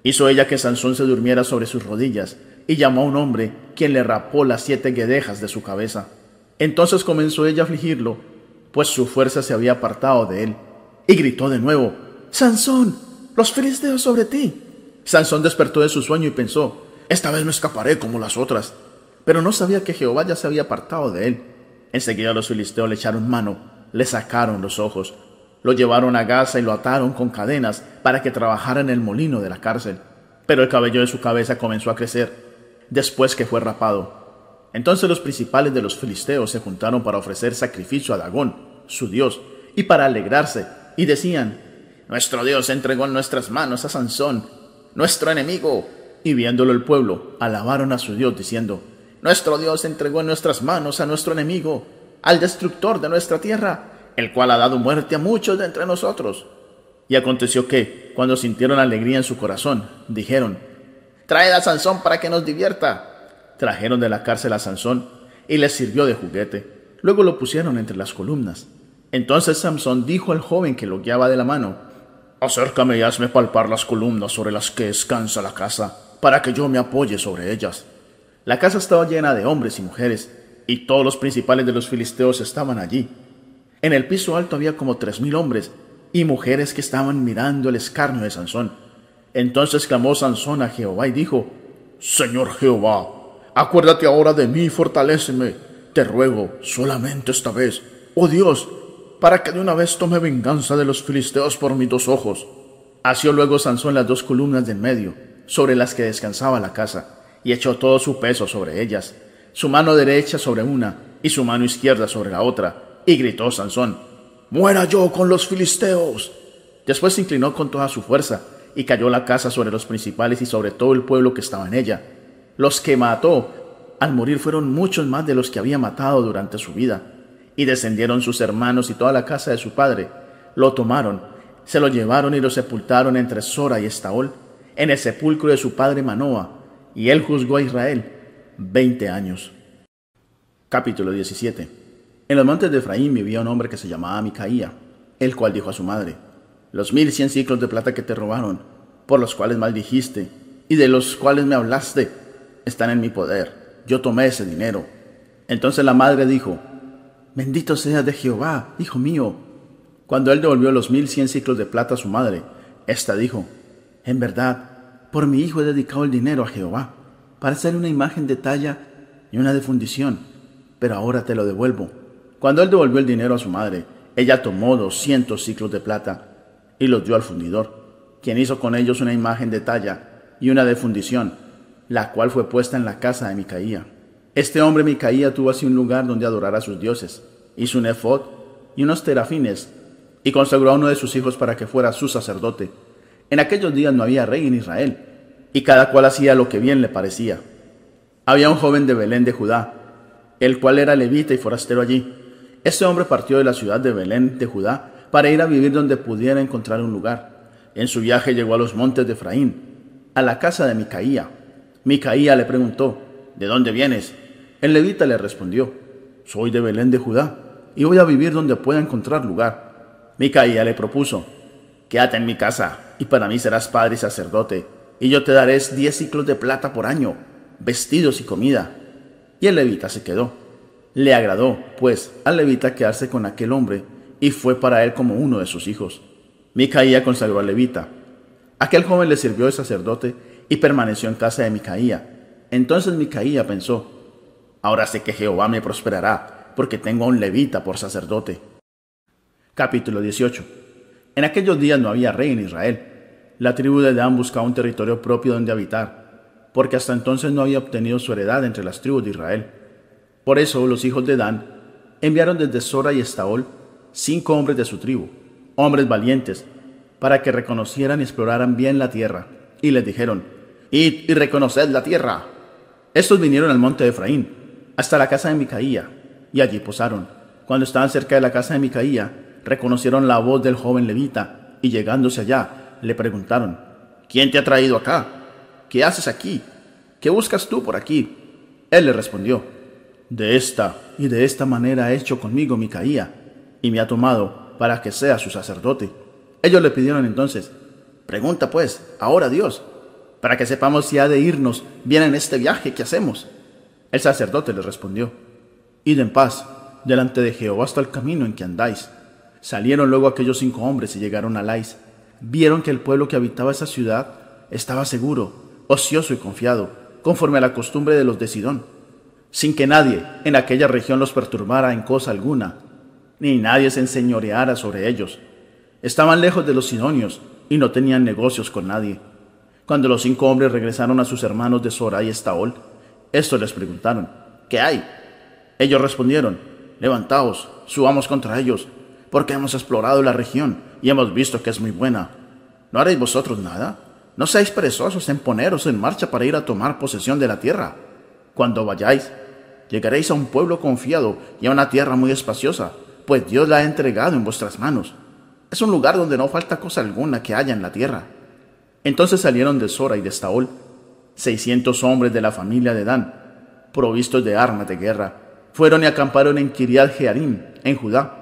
Hizo ella que Sansón se durmiera sobre sus rodillas y llamó a un hombre, quien le rapó las siete guedejas de su cabeza. Entonces comenzó ella a afligirlo, pues su fuerza se había apartado de él, y gritó de nuevo, Sansón, los filisteos sobre ti. Sansón despertó de su sueño y pensó, esta vez no escaparé como las otras. Pero no sabía que Jehová ya se había apartado de él. Enseguida los filisteos le echaron mano, le sacaron los ojos, lo llevaron a Gaza y lo ataron con cadenas para que trabajara en el molino de la cárcel. Pero el cabello de su cabeza comenzó a crecer después que fue rapado. Entonces los principales de los filisteos se juntaron para ofrecer sacrificio a Dagón, su dios, y para alegrarse, y decían, Nuestro dios entregó en nuestras manos a Sansón, nuestro enemigo. Y viéndolo el pueblo, alabaron a su dios, diciendo, Nuestro dios entregó en nuestras manos a nuestro enemigo, al destructor de nuestra tierra, el cual ha dado muerte a muchos de entre nosotros. Y aconteció que, cuando sintieron alegría en su corazón, dijeron, Traed a Sansón para que nos divierta. Trajeron de la cárcel a Sansón y le sirvió de juguete. Luego lo pusieron entre las columnas. Entonces Samson dijo al joven que lo guiaba de la mano, Acércame y hazme palpar las columnas sobre las que descansa la casa, para que yo me apoye sobre ellas. La casa estaba llena de hombres y mujeres, y todos los principales de los filisteos estaban allí. En el piso alto había como tres mil hombres y mujeres que estaban mirando el escarnio de Sansón. Entonces clamó Sansón a Jehová y dijo, Señor Jehová, acuérdate ahora de mí y fortaléceme. Te ruego solamente esta vez, oh Dios, para que de una vez tome venganza de los filisteos por mis dos ojos. Asió luego Sansón las dos columnas del medio, sobre las que descansaba la casa, y echó todo su peso sobre ellas, su mano derecha sobre una y su mano izquierda sobre la otra, y gritó Sansón, Muera yo con los filisteos. Después se inclinó con toda su fuerza, y cayó la casa sobre los principales y sobre todo el pueblo que estaba en ella. Los que mató al morir fueron muchos más de los que había matado durante su vida. Y descendieron sus hermanos y toda la casa de su padre. Lo tomaron, se lo llevaron y lo sepultaron entre Sora y Estaol, en el sepulcro de su padre Manoa, y él juzgó a Israel veinte años. Capítulo 17 en los montes de Efraín vivía un hombre que se llamaba Micaía, el cual dijo a su madre, Los mil cien ciclos de plata que te robaron, por los cuales maldijiste, y de los cuales me hablaste, están en mi poder. Yo tomé ese dinero. Entonces la madre dijo, Bendito sea de Jehová, hijo mío. Cuando él devolvió los mil cien ciclos de plata a su madre, ésta dijo, En verdad, por mi hijo he dedicado el dinero a Jehová, para hacer una imagen de talla y una de fundición, pero ahora te lo devuelvo cuando él devolvió el dinero a su madre, ella tomó doscientos ciclos de plata y los dio al fundidor, quien hizo con ellos una imagen de talla y una de fundición, la cual fue puesta en la casa de Micaía. Este hombre Micaía tuvo así un lugar donde adorar a sus dioses, hizo un efod y unos terafines, y consagró a uno de sus hijos para que fuera su sacerdote. En aquellos días no había rey en Israel, y cada cual hacía lo que bien le parecía. Había un joven de Belén de Judá, el cual era levita y forastero allí, este hombre partió de la ciudad de Belén de Judá para ir a vivir donde pudiera encontrar un lugar. En su viaje llegó a los montes de Efraín, a la casa de Micaía. Micaía le preguntó, ¿de dónde vienes? El levita le respondió, soy de Belén de Judá y voy a vivir donde pueda encontrar lugar. Micaía le propuso, quédate en mi casa y para mí serás padre y sacerdote, y yo te daré diez ciclos de plata por año, vestidos y comida. Y el levita se quedó. Le agradó, pues, al levita quedarse con aquel hombre, y fue para él como uno de sus hijos. Micaía consagró al levita. Aquel joven le sirvió de sacerdote y permaneció en casa de Micaía. Entonces Micaía pensó, ahora sé que Jehová me prosperará, porque tengo a un levita por sacerdote. Capítulo 18. En aquellos días no había rey en Israel. La tribu de Dan buscaba un territorio propio donde habitar, porque hasta entonces no había obtenido su heredad entre las tribus de Israel. Por eso los hijos de Dan enviaron desde Sora y Estaol cinco hombres de su tribu, hombres valientes, para que reconocieran y exploraran bien la tierra. Y les dijeron, Id y reconoced la tierra. Estos vinieron al monte de Efraín, hasta la casa de Micaía, y allí posaron. Cuando estaban cerca de la casa de Micaía, reconocieron la voz del joven levita, y llegándose allá, le preguntaron, ¿Quién te ha traído acá? ¿Qué haces aquí? ¿Qué buscas tú por aquí? Él le respondió, De esta y de esta manera ha hecho conmigo Micaía, y me ha tomado para que sea su sacerdote. Ellos le pidieron entonces, Pregunta pues, ahora Dios, para que sepamos si ha de irnos bien en este viaje que hacemos. El sacerdote le respondió, Id en paz, delante de Jehová hasta el camino en que andáis. Salieron luego aquellos cinco hombres y llegaron a Lais. Vieron que el pueblo que habitaba esa ciudad estaba seguro, ocioso y confiado, conforme a la costumbre de los de Sidón, sin que nadie en aquella región los perturbara en cosa alguna, ni nadie se enseñoreara sobre ellos. Estaban lejos de los sidonios y no tenían negocios con nadie. Cuando los cinco hombres regresaron a sus hermanos de Sora y Estaol, estos les preguntaron, ¿qué hay? Ellos respondieron, levantaos, subamos contra ellos porque hemos explorado la región y hemos visto que es muy buena. ¿No haréis vosotros nada? No seáis perezosos en poneros en marcha para ir a tomar posesión de la tierra. Cuando vayáis, llegaréis a un pueblo confiado y a una tierra muy espaciosa, pues Dios la ha entregado en vuestras manos. Es un lugar donde no falta cosa alguna que haya en la tierra. Entonces salieron de Sora y de Estaol seiscientos hombres de la familia de Dan, provistos de armas de guerra. Fueron y acamparon en Kiriat Jearim, en Judá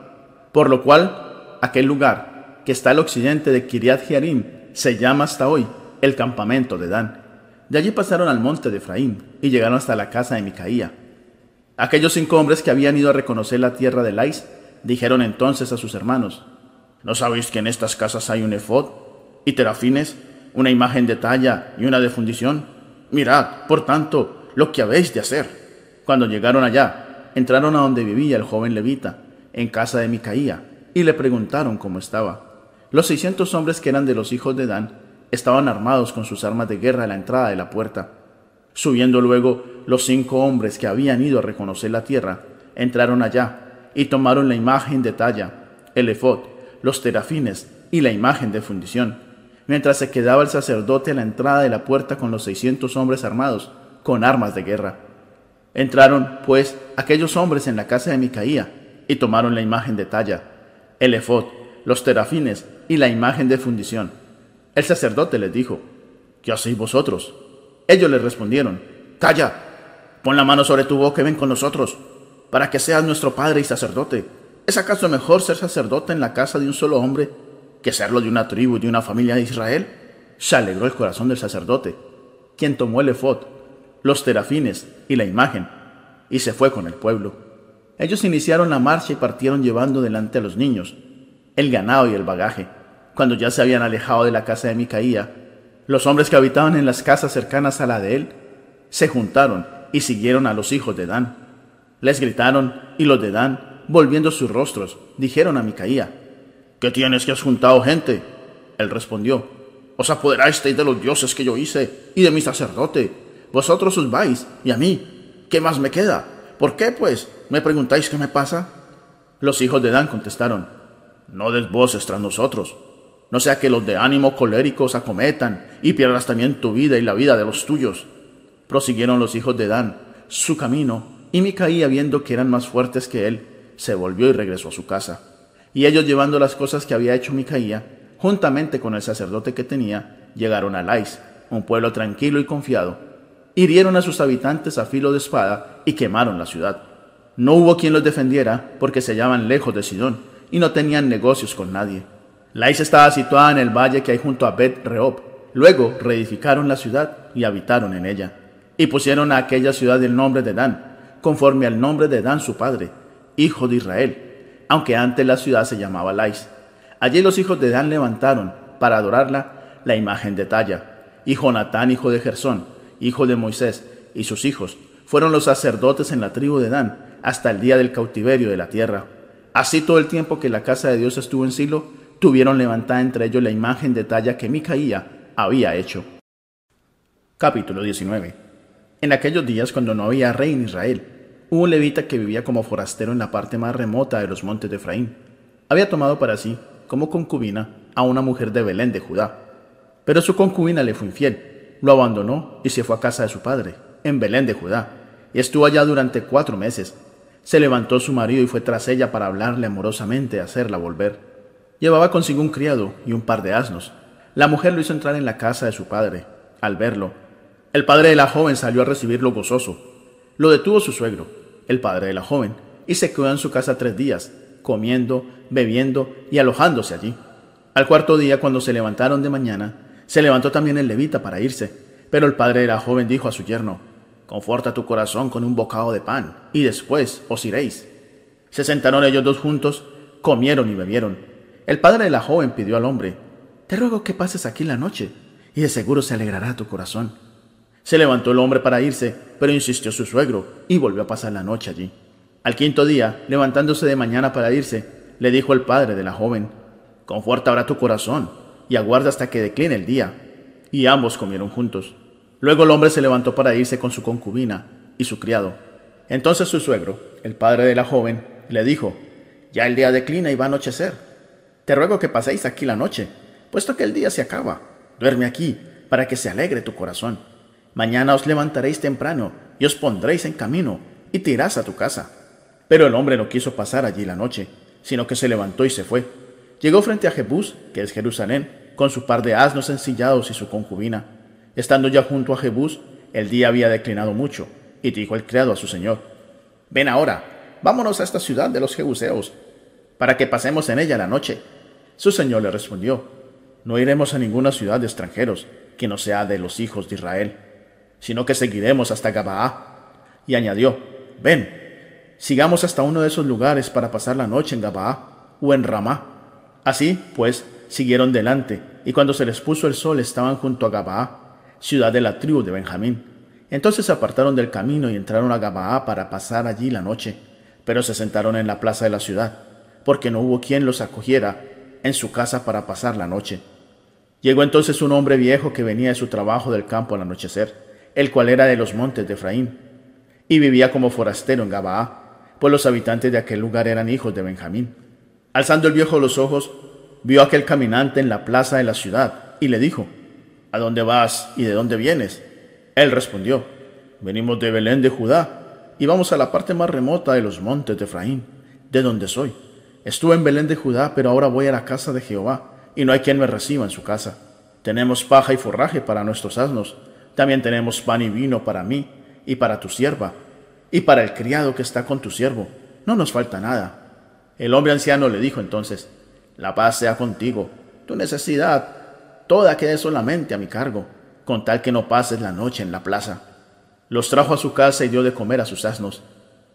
por lo cual aquel lugar que está al occidente de Kiriat Jearim se llama hasta hoy el campamento de Dan. De allí pasaron al monte de Efraín y llegaron hasta la casa de Micaía. Aquellos cinco hombres que habían ido a reconocer la tierra de Lais dijeron entonces a sus hermanos, ¿no sabéis que en estas casas hay un efod y terafines, una imagen de talla y una de fundición? Mirad, por tanto, lo que habéis de hacer. Cuando llegaron allá, entraron a donde vivía el joven levita, en casa de Micaía, y le preguntaron cómo estaba. Los seiscientos hombres que eran de los hijos de Dan estaban armados con sus armas de guerra a la entrada de la puerta. Subiendo luego los cinco hombres que habían ido a reconocer la tierra, entraron allá y tomaron la imagen de talla, el efod, los terafines y la imagen de fundición, mientras se quedaba el sacerdote a la entrada de la puerta con los seiscientos hombres armados con armas de guerra. Entraron, pues, aquellos hombres en la casa de Micaía, y tomaron la imagen de talla, el efod, los terafines y la imagen de fundición. El sacerdote les dijo, ¿qué hacéis vosotros? Ellos le respondieron, calla, pon la mano sobre tu boca y ven con nosotros, para que seas nuestro padre y sacerdote. ¿Es acaso mejor ser sacerdote en la casa de un solo hombre que serlo de una tribu y de una familia de Israel? Se alegró el corazón del sacerdote, quien tomó el efod, los terafines y la imagen, y se fue con el pueblo. Ellos iniciaron la marcha y partieron llevando delante a los niños, el ganado y el bagaje. Cuando ya se habían alejado de la casa de Micaía, los hombres que habitaban en las casas cercanas a la de él se juntaron y siguieron a los hijos de Dan. Les gritaron y los de Dan, volviendo sus rostros, dijeron a Micaía, ¿Qué tienes que has juntado gente? Él respondió, Os apoderasteis de los dioses que yo hice y de mi sacerdote. Vosotros os vais, y a mí, ¿qué más me queda? ¿Por qué, pues? ¿Me preguntáis qué me pasa? Los hijos de Dan contestaron, No des voces tras nosotros, no sea que los de ánimo colérico se acometan y pierdas también tu vida y la vida de los tuyos. Prosiguieron los hijos de Dan su camino, y Micaía, viendo que eran más fuertes que él, se volvió y regresó a su casa. Y ellos llevando las cosas que había hecho Micaía, juntamente con el sacerdote que tenía, llegaron a Lais, un pueblo tranquilo y confiado, hirieron a sus habitantes a filo de espada y quemaron la ciudad. No hubo quien los defendiera porque se hallaban lejos de Sidón y no tenían negocios con nadie. Lais estaba situada en el valle que hay junto a Bet Rehob. Luego reedificaron la ciudad y habitaron en ella. Y pusieron a aquella ciudad el nombre de Dan, conforme al nombre de Dan su padre, hijo de Israel, aunque antes la ciudad se llamaba Lais. Allí los hijos de Dan levantaron, para adorarla, la imagen de Talla, y Jonatán, hijo de Gersón, hijo de Moisés, y sus hijos, fueron los sacerdotes en la tribu de Dan, hasta el día del cautiverio de la tierra. Así todo el tiempo que la casa de Dios estuvo en Silo, tuvieron levantada entre ellos la imagen de talla que Micaía había hecho. Capítulo 19 En aquellos días, cuando no había rey en Israel, un levita que vivía como forastero en la parte más remota de los montes de Efraín. Había tomado para sí, como concubina, a una mujer de Belén de Judá. Pero su concubina le fue infiel, lo abandonó y se fue a casa de su padre, en Belén de Judá, y estuvo allá durante cuatro meses. Se levantó su marido y fue tras ella para hablarle amorosamente, hacerla volver. Llevaba consigo un criado y un par de asnos. La mujer lo hizo entrar en la casa de su padre. Al verlo, el padre de la joven salió a recibirlo gozoso. Lo detuvo su suegro, el padre de la joven, y se quedó en su casa tres días, comiendo, bebiendo y alojándose allí. Al cuarto día, cuando se levantaron de mañana, se levantó también el levita para irse, pero el padre de la joven dijo a su yerno, Conforta tu corazón con un bocado de pan, y después os iréis. Se sentaron ellos dos juntos, comieron y bebieron. El padre de la joven pidió al hombre, Te ruego que pases aquí la noche, y de seguro se alegrará tu corazón. Se levantó el hombre para irse, pero insistió su suegro, y volvió a pasar la noche allí. Al quinto día, levantándose de mañana para irse, le dijo el padre de la joven, Conforta ahora tu corazón, y aguarda hasta que decline el día. Y ambos comieron juntos. Luego el hombre se levantó para irse con su concubina y su criado. Entonces su suegro, el padre de la joven, le dijo, Ya el día declina y va a anochecer. Te ruego que paséis aquí la noche, puesto que el día se acaba. Duerme aquí, para que se alegre tu corazón. Mañana os levantaréis temprano y os pondréis en camino y te irás a tu casa. Pero el hombre no quiso pasar allí la noche, sino que se levantó y se fue. Llegó frente a Jebús, que es Jerusalén, con su par de asnos ensillados y su concubina Estando ya junto a Jebús, el día había declinado mucho, y dijo el criado a su señor, Ven ahora, vámonos a esta ciudad de los Jebuseos, para que pasemos en ella la noche. Su señor le respondió, No iremos a ninguna ciudad de extranjeros que no sea de los hijos de Israel, sino que seguiremos hasta Gabaá. Y añadió, Ven, sigamos hasta uno de esos lugares para pasar la noche en Gabaá o en Ramá. Así, pues, siguieron delante, y cuando se les puso el sol estaban junto a Gabaá ciudad de la tribu de Benjamín. Entonces se apartaron del camino y entraron a Gabaá para pasar allí la noche, pero se sentaron en la plaza de la ciudad, porque no hubo quien los acogiera en su casa para pasar la noche. Llegó entonces un hombre viejo que venía de su trabajo del campo al anochecer, el cual era de los montes de Efraín, y vivía como forastero en Gabaá, pues los habitantes de aquel lugar eran hijos de Benjamín. Alzando el viejo los ojos, vio a aquel caminante en la plaza de la ciudad, y le dijo, ¿A dónde vas y de dónde vienes? Él respondió, Venimos de Belén de Judá y vamos a la parte más remota de los montes de Efraín, de donde soy. Estuve en Belén de Judá, pero ahora voy a la casa de Jehová, y no hay quien me reciba en su casa. Tenemos paja y forraje para nuestros asnos, también tenemos pan y vino para mí y para tu sierva, y para el criado que está con tu siervo. No nos falta nada. El hombre anciano le dijo entonces, La paz sea contigo, tu necesidad toda quede solamente a mi cargo, con tal que no pases la noche en la plaza. Los trajo a su casa y dio de comer a sus asnos.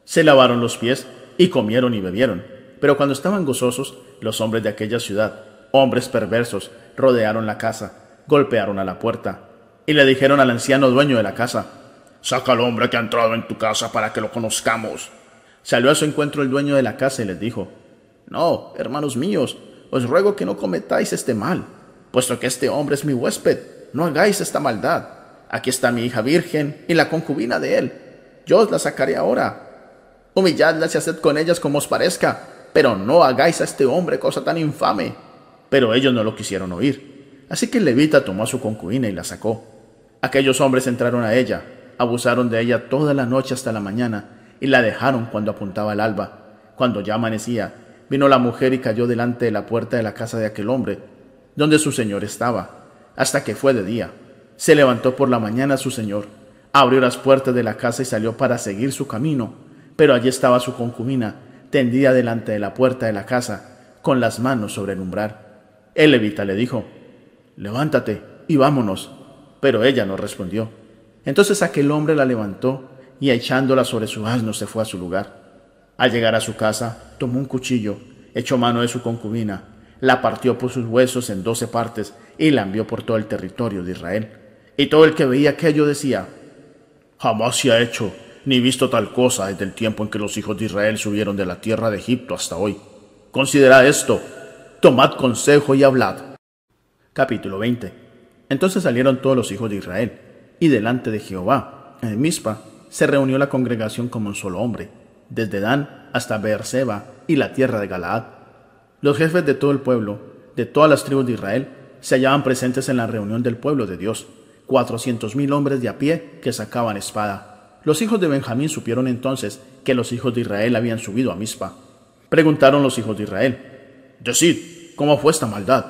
Se lavaron los pies y comieron y bebieron. Pero cuando estaban gozosos, los hombres de aquella ciudad, hombres perversos, rodearon la casa, golpearon a la puerta y le dijeron al anciano dueño de la casa, Saca al hombre que ha entrado en tu casa para que lo conozcamos. Salió a su encuentro el dueño de la casa y les dijo, No, hermanos míos, os ruego que no cometáis este mal puesto que este hombre es mi huésped, no hagáis esta maldad. Aquí está mi hija virgen y la concubina de él. Yo os la sacaré ahora. Humilladlas y haced con ellas como os parezca, pero no hagáis a este hombre cosa tan infame. Pero ellos no lo quisieron oír. Así que el levita tomó a su concubina y la sacó. Aquellos hombres entraron a ella, abusaron de ella toda la noche hasta la mañana y la dejaron cuando apuntaba el alba. Cuando ya amanecía, vino la mujer y cayó delante de la puerta de la casa de aquel hombre donde su señor estaba, hasta que fue de día. Se levantó por la mañana su señor, abrió las puertas de la casa y salió para seguir su camino, pero allí estaba su concubina, tendida delante de la puerta de la casa, con las manos sobre el umbral. El levita le dijo, Levántate y vámonos. Pero ella no respondió. Entonces aquel hombre la levantó y echándola sobre su asno se fue a su lugar. Al llegar a su casa, tomó un cuchillo, echó mano de su concubina, la partió por sus huesos en doce partes y la envió por todo el territorio de Israel. Y todo el que veía aquello decía, jamás se ha hecho ni visto tal cosa desde el tiempo en que los hijos de Israel subieron de la tierra de Egipto hasta hoy. Considerad esto, tomad consejo y hablad. Capítulo 20. Entonces salieron todos los hijos de Israel, y delante de Jehová, en Mizpa, se reunió la congregación como un solo hombre, desde Dan hasta Beerseba y la tierra de Galaad. Los jefes de todo el pueblo, de todas las tribus de Israel, se hallaban presentes en la reunión del pueblo de Dios, cuatrocientos mil hombres de a pie que sacaban espada. Los hijos de Benjamín supieron entonces que los hijos de Israel habían subido a Mizpa. Preguntaron los hijos de Israel, Decid, ¿cómo fue esta maldad?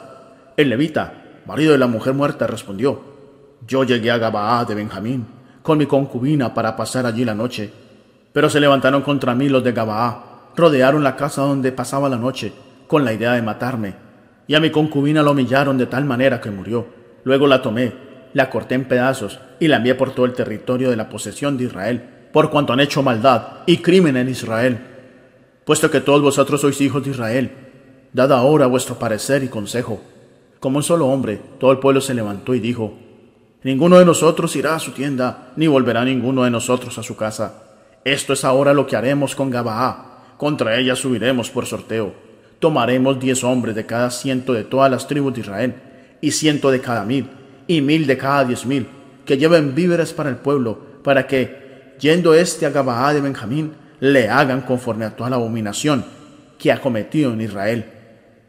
El levita, marido de la mujer muerta, respondió, Yo llegué a Gabaá de Benjamín con mi concubina para pasar allí la noche. Pero se levantaron contra mí los de Gabaá, rodearon la casa donde pasaba la noche, con la idea de matarme y a mi concubina la humillaron de tal manera que murió. Luego la tomé, la corté en pedazos y la envié por todo el territorio de la posesión de Israel, por cuanto han hecho maldad y crimen en Israel. Puesto que todos vosotros sois hijos de Israel, dad ahora vuestro parecer y consejo. Como un solo hombre, todo el pueblo se levantó y dijo, Ninguno de nosotros irá a su tienda, ni volverá ninguno de nosotros a su casa. Esto es ahora lo que haremos con Gabaá. Contra ella subiremos por sorteo tomaremos diez hombres de cada ciento de todas las tribus de Israel, y ciento de cada mil, y mil de cada diez mil, que lleven víveres para el pueblo, para que, yendo este a Gabaá de Benjamín, le hagan conforme a toda la abominación que ha cometido en Israel.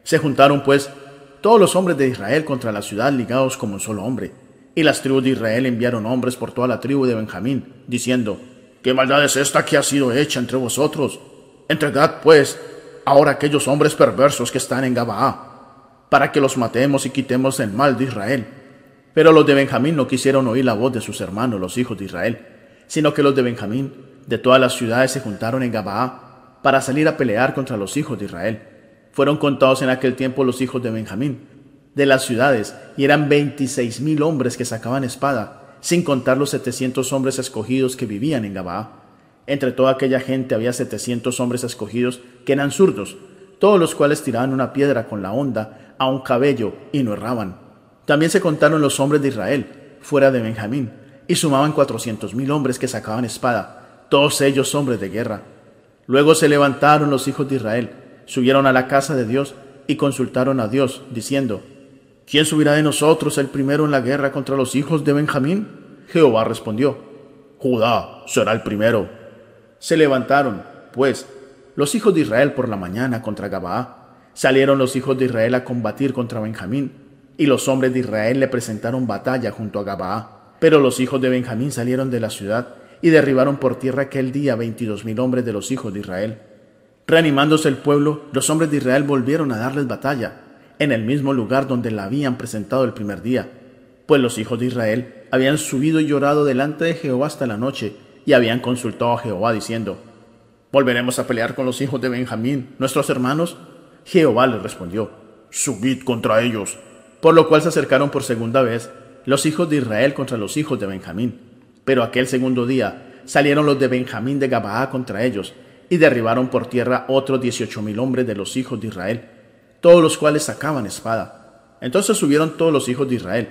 Se juntaron, pues, todos los hombres de Israel contra la ciudad ligados como un solo hombre. Y las tribus de Israel enviaron hombres por toda la tribu de Benjamín, diciendo, ¿Qué maldad es esta que ha sido hecha entre vosotros? Entregad, pues, ahora aquellos hombres perversos que están en Gabaá, para que los matemos y quitemos el mal de Israel. Pero los de Benjamín no quisieron oír la voz de sus hermanos, los hijos de Israel, sino que los de Benjamín de todas las ciudades se juntaron en Gabaá para salir a pelear contra los hijos de Israel. Fueron contados en aquel tiempo los hijos de Benjamín de las ciudades, y eran veintiséis mil hombres que sacaban espada, sin contar los setecientos hombres escogidos que vivían en Gabaá. Entre toda aquella gente había setecientos hombres escogidos que eran zurdos, todos los cuales tiraban una piedra con la honda a un cabello y no erraban. También se contaron los hombres de Israel, fuera de Benjamín, y sumaban cuatrocientos mil hombres que sacaban espada, todos ellos hombres de guerra. Luego se levantaron los hijos de Israel, subieron a la casa de Dios y consultaron a Dios, diciendo, ¿Quién subirá de nosotros el primero en la guerra contra los hijos de Benjamín? Jehová respondió, Judá será el primero. Se levantaron, pues, los hijos de Israel por la mañana contra Gabaá. Salieron los hijos de Israel a combatir contra Benjamín, y los hombres de Israel le presentaron batalla junto a Gabaá. Pero los hijos de Benjamín salieron de la ciudad y derribaron por tierra aquel día veintidós mil hombres de los hijos de Israel. Reanimándose el pueblo, los hombres de Israel volvieron a darles batalla, en el mismo lugar donde la habían presentado el primer día, pues los hijos de Israel habían subido y llorado delante de Jehová hasta la noche, y habían consultado a Jehová diciendo, ¿volveremos a pelear con los hijos de Benjamín, nuestros hermanos? Jehová les respondió, subid contra ellos. Por lo cual se acercaron por segunda vez los hijos de Israel contra los hijos de Benjamín. Pero aquel segundo día salieron los de Benjamín de Gabaá contra ellos, y derribaron por tierra otros dieciocho mil hombres de los hijos de Israel, todos los cuales sacaban espada. Entonces subieron todos los hijos de Israel,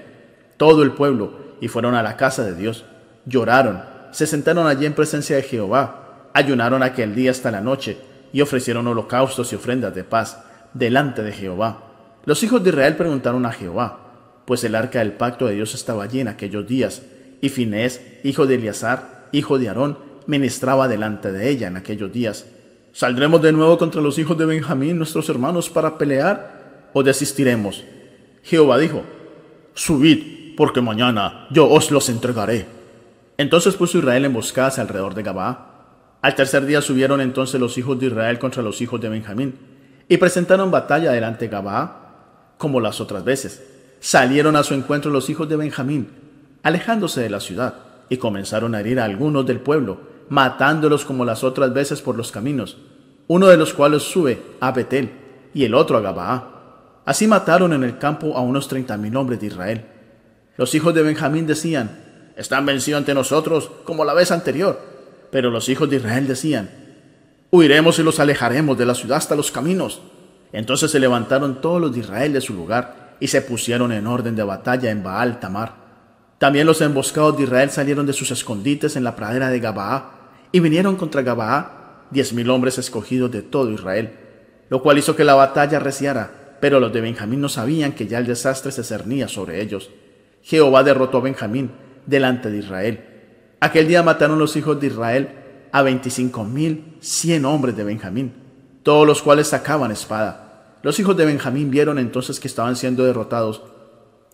todo el pueblo, y fueron a la casa de Dios. Lloraron se sentaron allí en presencia de Jehová, ayunaron aquel día hasta la noche y ofrecieron holocaustos y ofrendas de paz delante de Jehová. Los hijos de Israel preguntaron a Jehová, pues el arca del pacto de Dios estaba allí en aquellos días, y Finés, hijo de Eleazar, hijo de Aarón, ministraba delante de ella en aquellos días. ¿Saldremos de nuevo contra los hijos de Benjamín, nuestros hermanos, para pelear, o desistiremos? Jehová dijo, Subid, porque mañana yo os los entregaré. Entonces puso Israel emboscadas alrededor de Gabaa. Al tercer día subieron entonces los hijos de Israel contra los hijos de Benjamín y presentaron batalla delante de Gabaa como las otras veces. Salieron a su encuentro los hijos de Benjamín, alejándose de la ciudad, y comenzaron a herir a algunos del pueblo, matándolos como las otras veces por los caminos, uno de los cuales sube a Betel y el otro a Gabaa. Así mataron en el campo a unos treinta mil hombres de Israel. Los hijos de Benjamín decían, están vencidos ante nosotros como la vez anterior. Pero los hijos de Israel decían, huiremos y los alejaremos de la ciudad hasta los caminos. Entonces se levantaron todos los de Israel de su lugar y se pusieron en orden de batalla en Baal Tamar. También los emboscados de Israel salieron de sus escondites en la pradera de Gabaa y vinieron contra Gabaa diez mil hombres escogidos de todo Israel, lo cual hizo que la batalla reciara, pero los de Benjamín no sabían que ya el desastre se cernía sobre ellos. Jehová derrotó a Benjamín delante de Israel. Aquel día mataron los hijos de Israel a veinticinco mil cien hombres de Benjamín, todos los cuales sacaban espada. Los hijos de Benjamín vieron entonces que estaban siendo derrotados,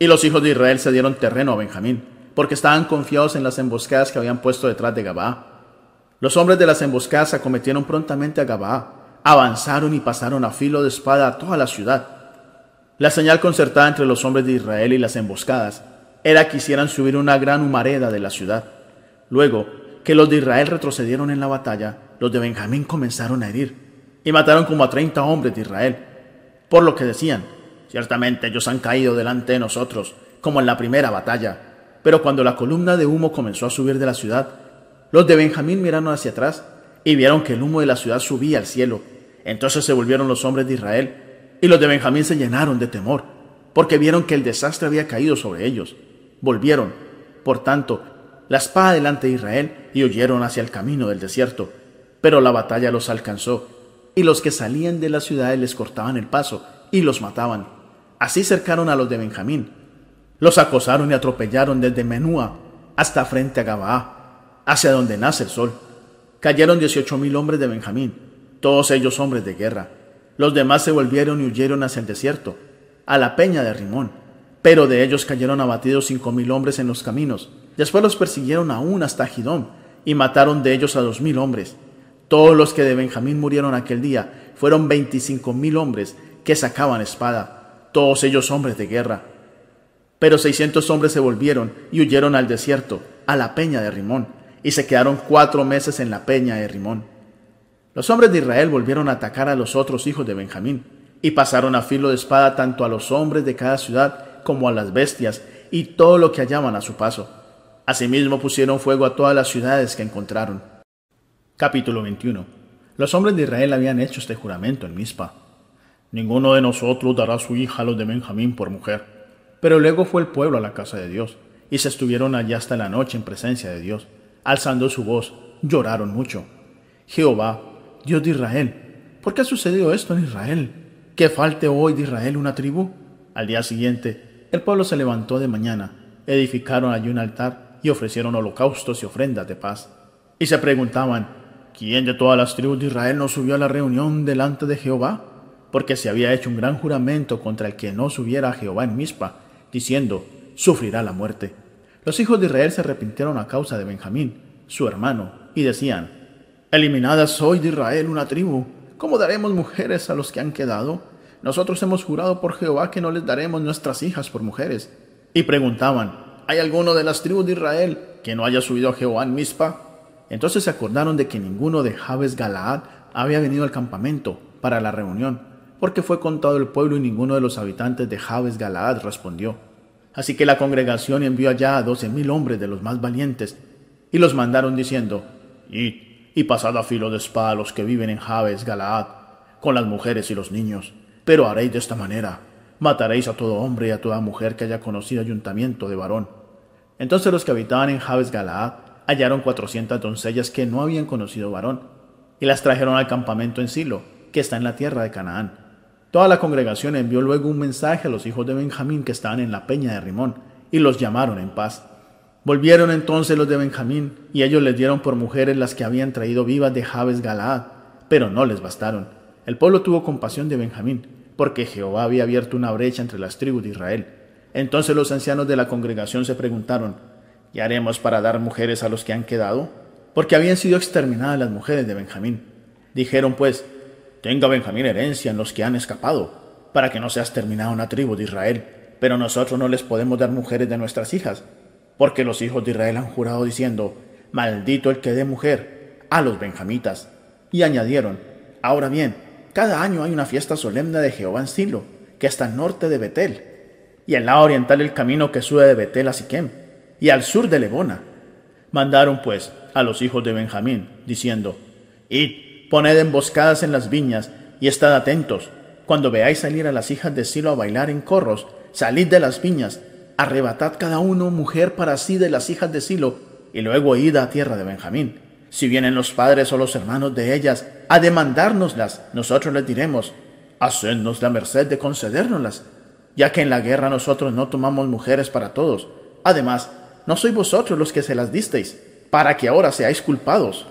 y los hijos de Israel se dieron terreno a Benjamín, porque estaban confiados en las emboscadas que habían puesto detrás de Gabaa. Los hombres de las emboscadas acometieron prontamente a Gabaa, avanzaron y pasaron a filo de espada a toda la ciudad. La señal concertada entre los hombres de Israel y las emboscadas era que hicieran subir una gran humareda de la ciudad. Luego que los de Israel retrocedieron en la batalla, los de Benjamín comenzaron a herir y mataron como a treinta hombres de Israel, por lo que decían, ciertamente ellos han caído delante de nosotros, como en la primera batalla. Pero cuando la columna de humo comenzó a subir de la ciudad, los de Benjamín miraron hacia atrás y vieron que el humo de la ciudad subía al cielo. Entonces se volvieron los hombres de Israel y los de Benjamín se llenaron de temor, porque vieron que el desastre había caído sobre ellos. Volvieron, por tanto, la espada delante de Israel y huyeron hacia el camino del desierto. Pero la batalla los alcanzó, y los que salían de las ciudades les cortaban el paso y los mataban. Así cercaron a los de Benjamín. Los acosaron y atropellaron desde Menúa hasta frente a Gabaa hacia donde nace el sol. Cayeron dieciocho mil hombres de Benjamín, todos ellos hombres de guerra. Los demás se volvieron y huyeron hacia el desierto, a la peña de Rimón. Pero de ellos cayeron abatidos cinco mil hombres en los caminos. Después los persiguieron aún hasta Gidón, y mataron de ellos a dos mil hombres. Todos los que de Benjamín murieron aquel día fueron veinticinco mil hombres que sacaban espada, todos ellos hombres de guerra. Pero seiscientos hombres se volvieron y huyeron al desierto, a la peña de Rimón y se quedaron cuatro meses en la peña de Rimón. Los hombres de Israel volvieron a atacar a los otros hijos de Benjamín, y pasaron a filo de espada tanto a los hombres de cada ciudad como a las bestias y todo lo que hallaban a su paso. Asimismo pusieron fuego a todas las ciudades que encontraron. Capítulo 21 Los hombres de Israel habían hecho este juramento en Mizpa. Ninguno de nosotros dará su hija a los de Benjamín por mujer. Pero luego fue el pueblo a la casa de Dios, y se estuvieron allá hasta la noche en presencia de Dios alzando su voz, lloraron mucho. Jehová, Dios de Israel, ¿por qué ha sucedido esto en Israel? ¿Que falte hoy de Israel una tribu? Al día siguiente, el pueblo se levantó de mañana, edificaron allí un altar y ofrecieron holocaustos y ofrendas de paz. Y se preguntaban, ¿quién de todas las tribus de Israel no subió a la reunión delante de Jehová? Porque se había hecho un gran juramento contra el que no subiera a Jehová en Mizpa, diciendo, sufrirá la muerte. Los hijos de Israel se arrepintieron a causa de Benjamín, su hermano, y decían, Eliminada soy de Israel una tribu, ¿cómo daremos mujeres a los que han quedado? Nosotros hemos jurado por Jehová que no les daremos nuestras hijas por mujeres. Y preguntaban, ¿hay alguno de las tribus de Israel que no haya subido a Jehová en Mizpa? Entonces se acordaron de que ninguno de Jabes Galaad había venido al campamento para la reunión, porque fue contado el pueblo y ninguno de los habitantes de Jabes Galaad respondió. Así que la congregación envió allá a doce mil hombres de los más valientes, y los mandaron diciendo, Id y pasad a filo de espada a los que viven en Jabes, Galaad, con las mujeres y los niños. Pero haréis de esta manera, mataréis a todo hombre y a toda mujer que haya conocido ayuntamiento de varón. Entonces los que habitaban en Jabes, Galaad, hallaron cuatrocientas doncellas que no habían conocido varón, y las trajeron al campamento en Silo, que está en la tierra de Canaán Toda la congregación envió luego un mensaje a los hijos de Benjamín que estaban en la peña de Rimón, y los llamaron en paz. Volvieron entonces los de Benjamín, y ellos les dieron por mujeres las que habían traído vivas de Jabes Galaad, pero no les bastaron. El pueblo tuvo compasión de Benjamín, porque Jehová había abierto una brecha entre las tribus de Israel. Entonces los ancianos de la congregación se preguntaron, ¿qué haremos para dar mujeres a los que han quedado? Porque habían sido exterminadas las mujeres de Benjamín. Dijeron pues, Tenga Benjamín herencia en los que han escapado, para que no seas terminada una tribu de Israel. Pero nosotros no les podemos dar mujeres de nuestras hijas, porque los hijos de Israel han jurado diciendo, maldito el que dé mujer a los benjamitas. Y añadieron, ahora bien, cada año hay una fiesta solemne de Jehová en Silo, que está al norte de Betel, y en la oriental el camino que sube de Betel a Siquem, y al sur de Lebona. Mandaron pues a los hijos de Benjamín, diciendo, Id Poned emboscadas en las viñas y estad atentos. Cuando veáis salir a las hijas de Silo a bailar en corros, salid de las viñas, arrebatad cada uno mujer para sí de las hijas de Silo, y luego id a tierra de Benjamín. Si vienen los padres o los hermanos de ellas a demandárnoslas, nosotros les diremos, hacednos la merced de concedérnoslas, ya que en la guerra nosotros no tomamos mujeres para todos. Además, no sois vosotros los que se las disteis, para que ahora seáis culpados.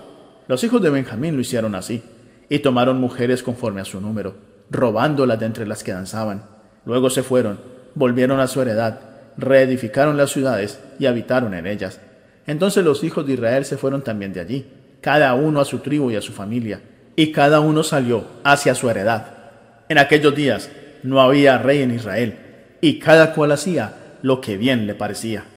Los hijos de Benjamín lo hicieron así, y tomaron mujeres conforme a su número, robándolas de entre las que danzaban. Luego se fueron, volvieron a su heredad, reedificaron las ciudades y habitaron en ellas. Entonces los hijos de Israel se fueron también de allí, cada uno a su tribu y a su familia, y cada uno salió hacia su heredad. En aquellos días no había rey en Israel, y cada cual hacía lo que bien le parecía.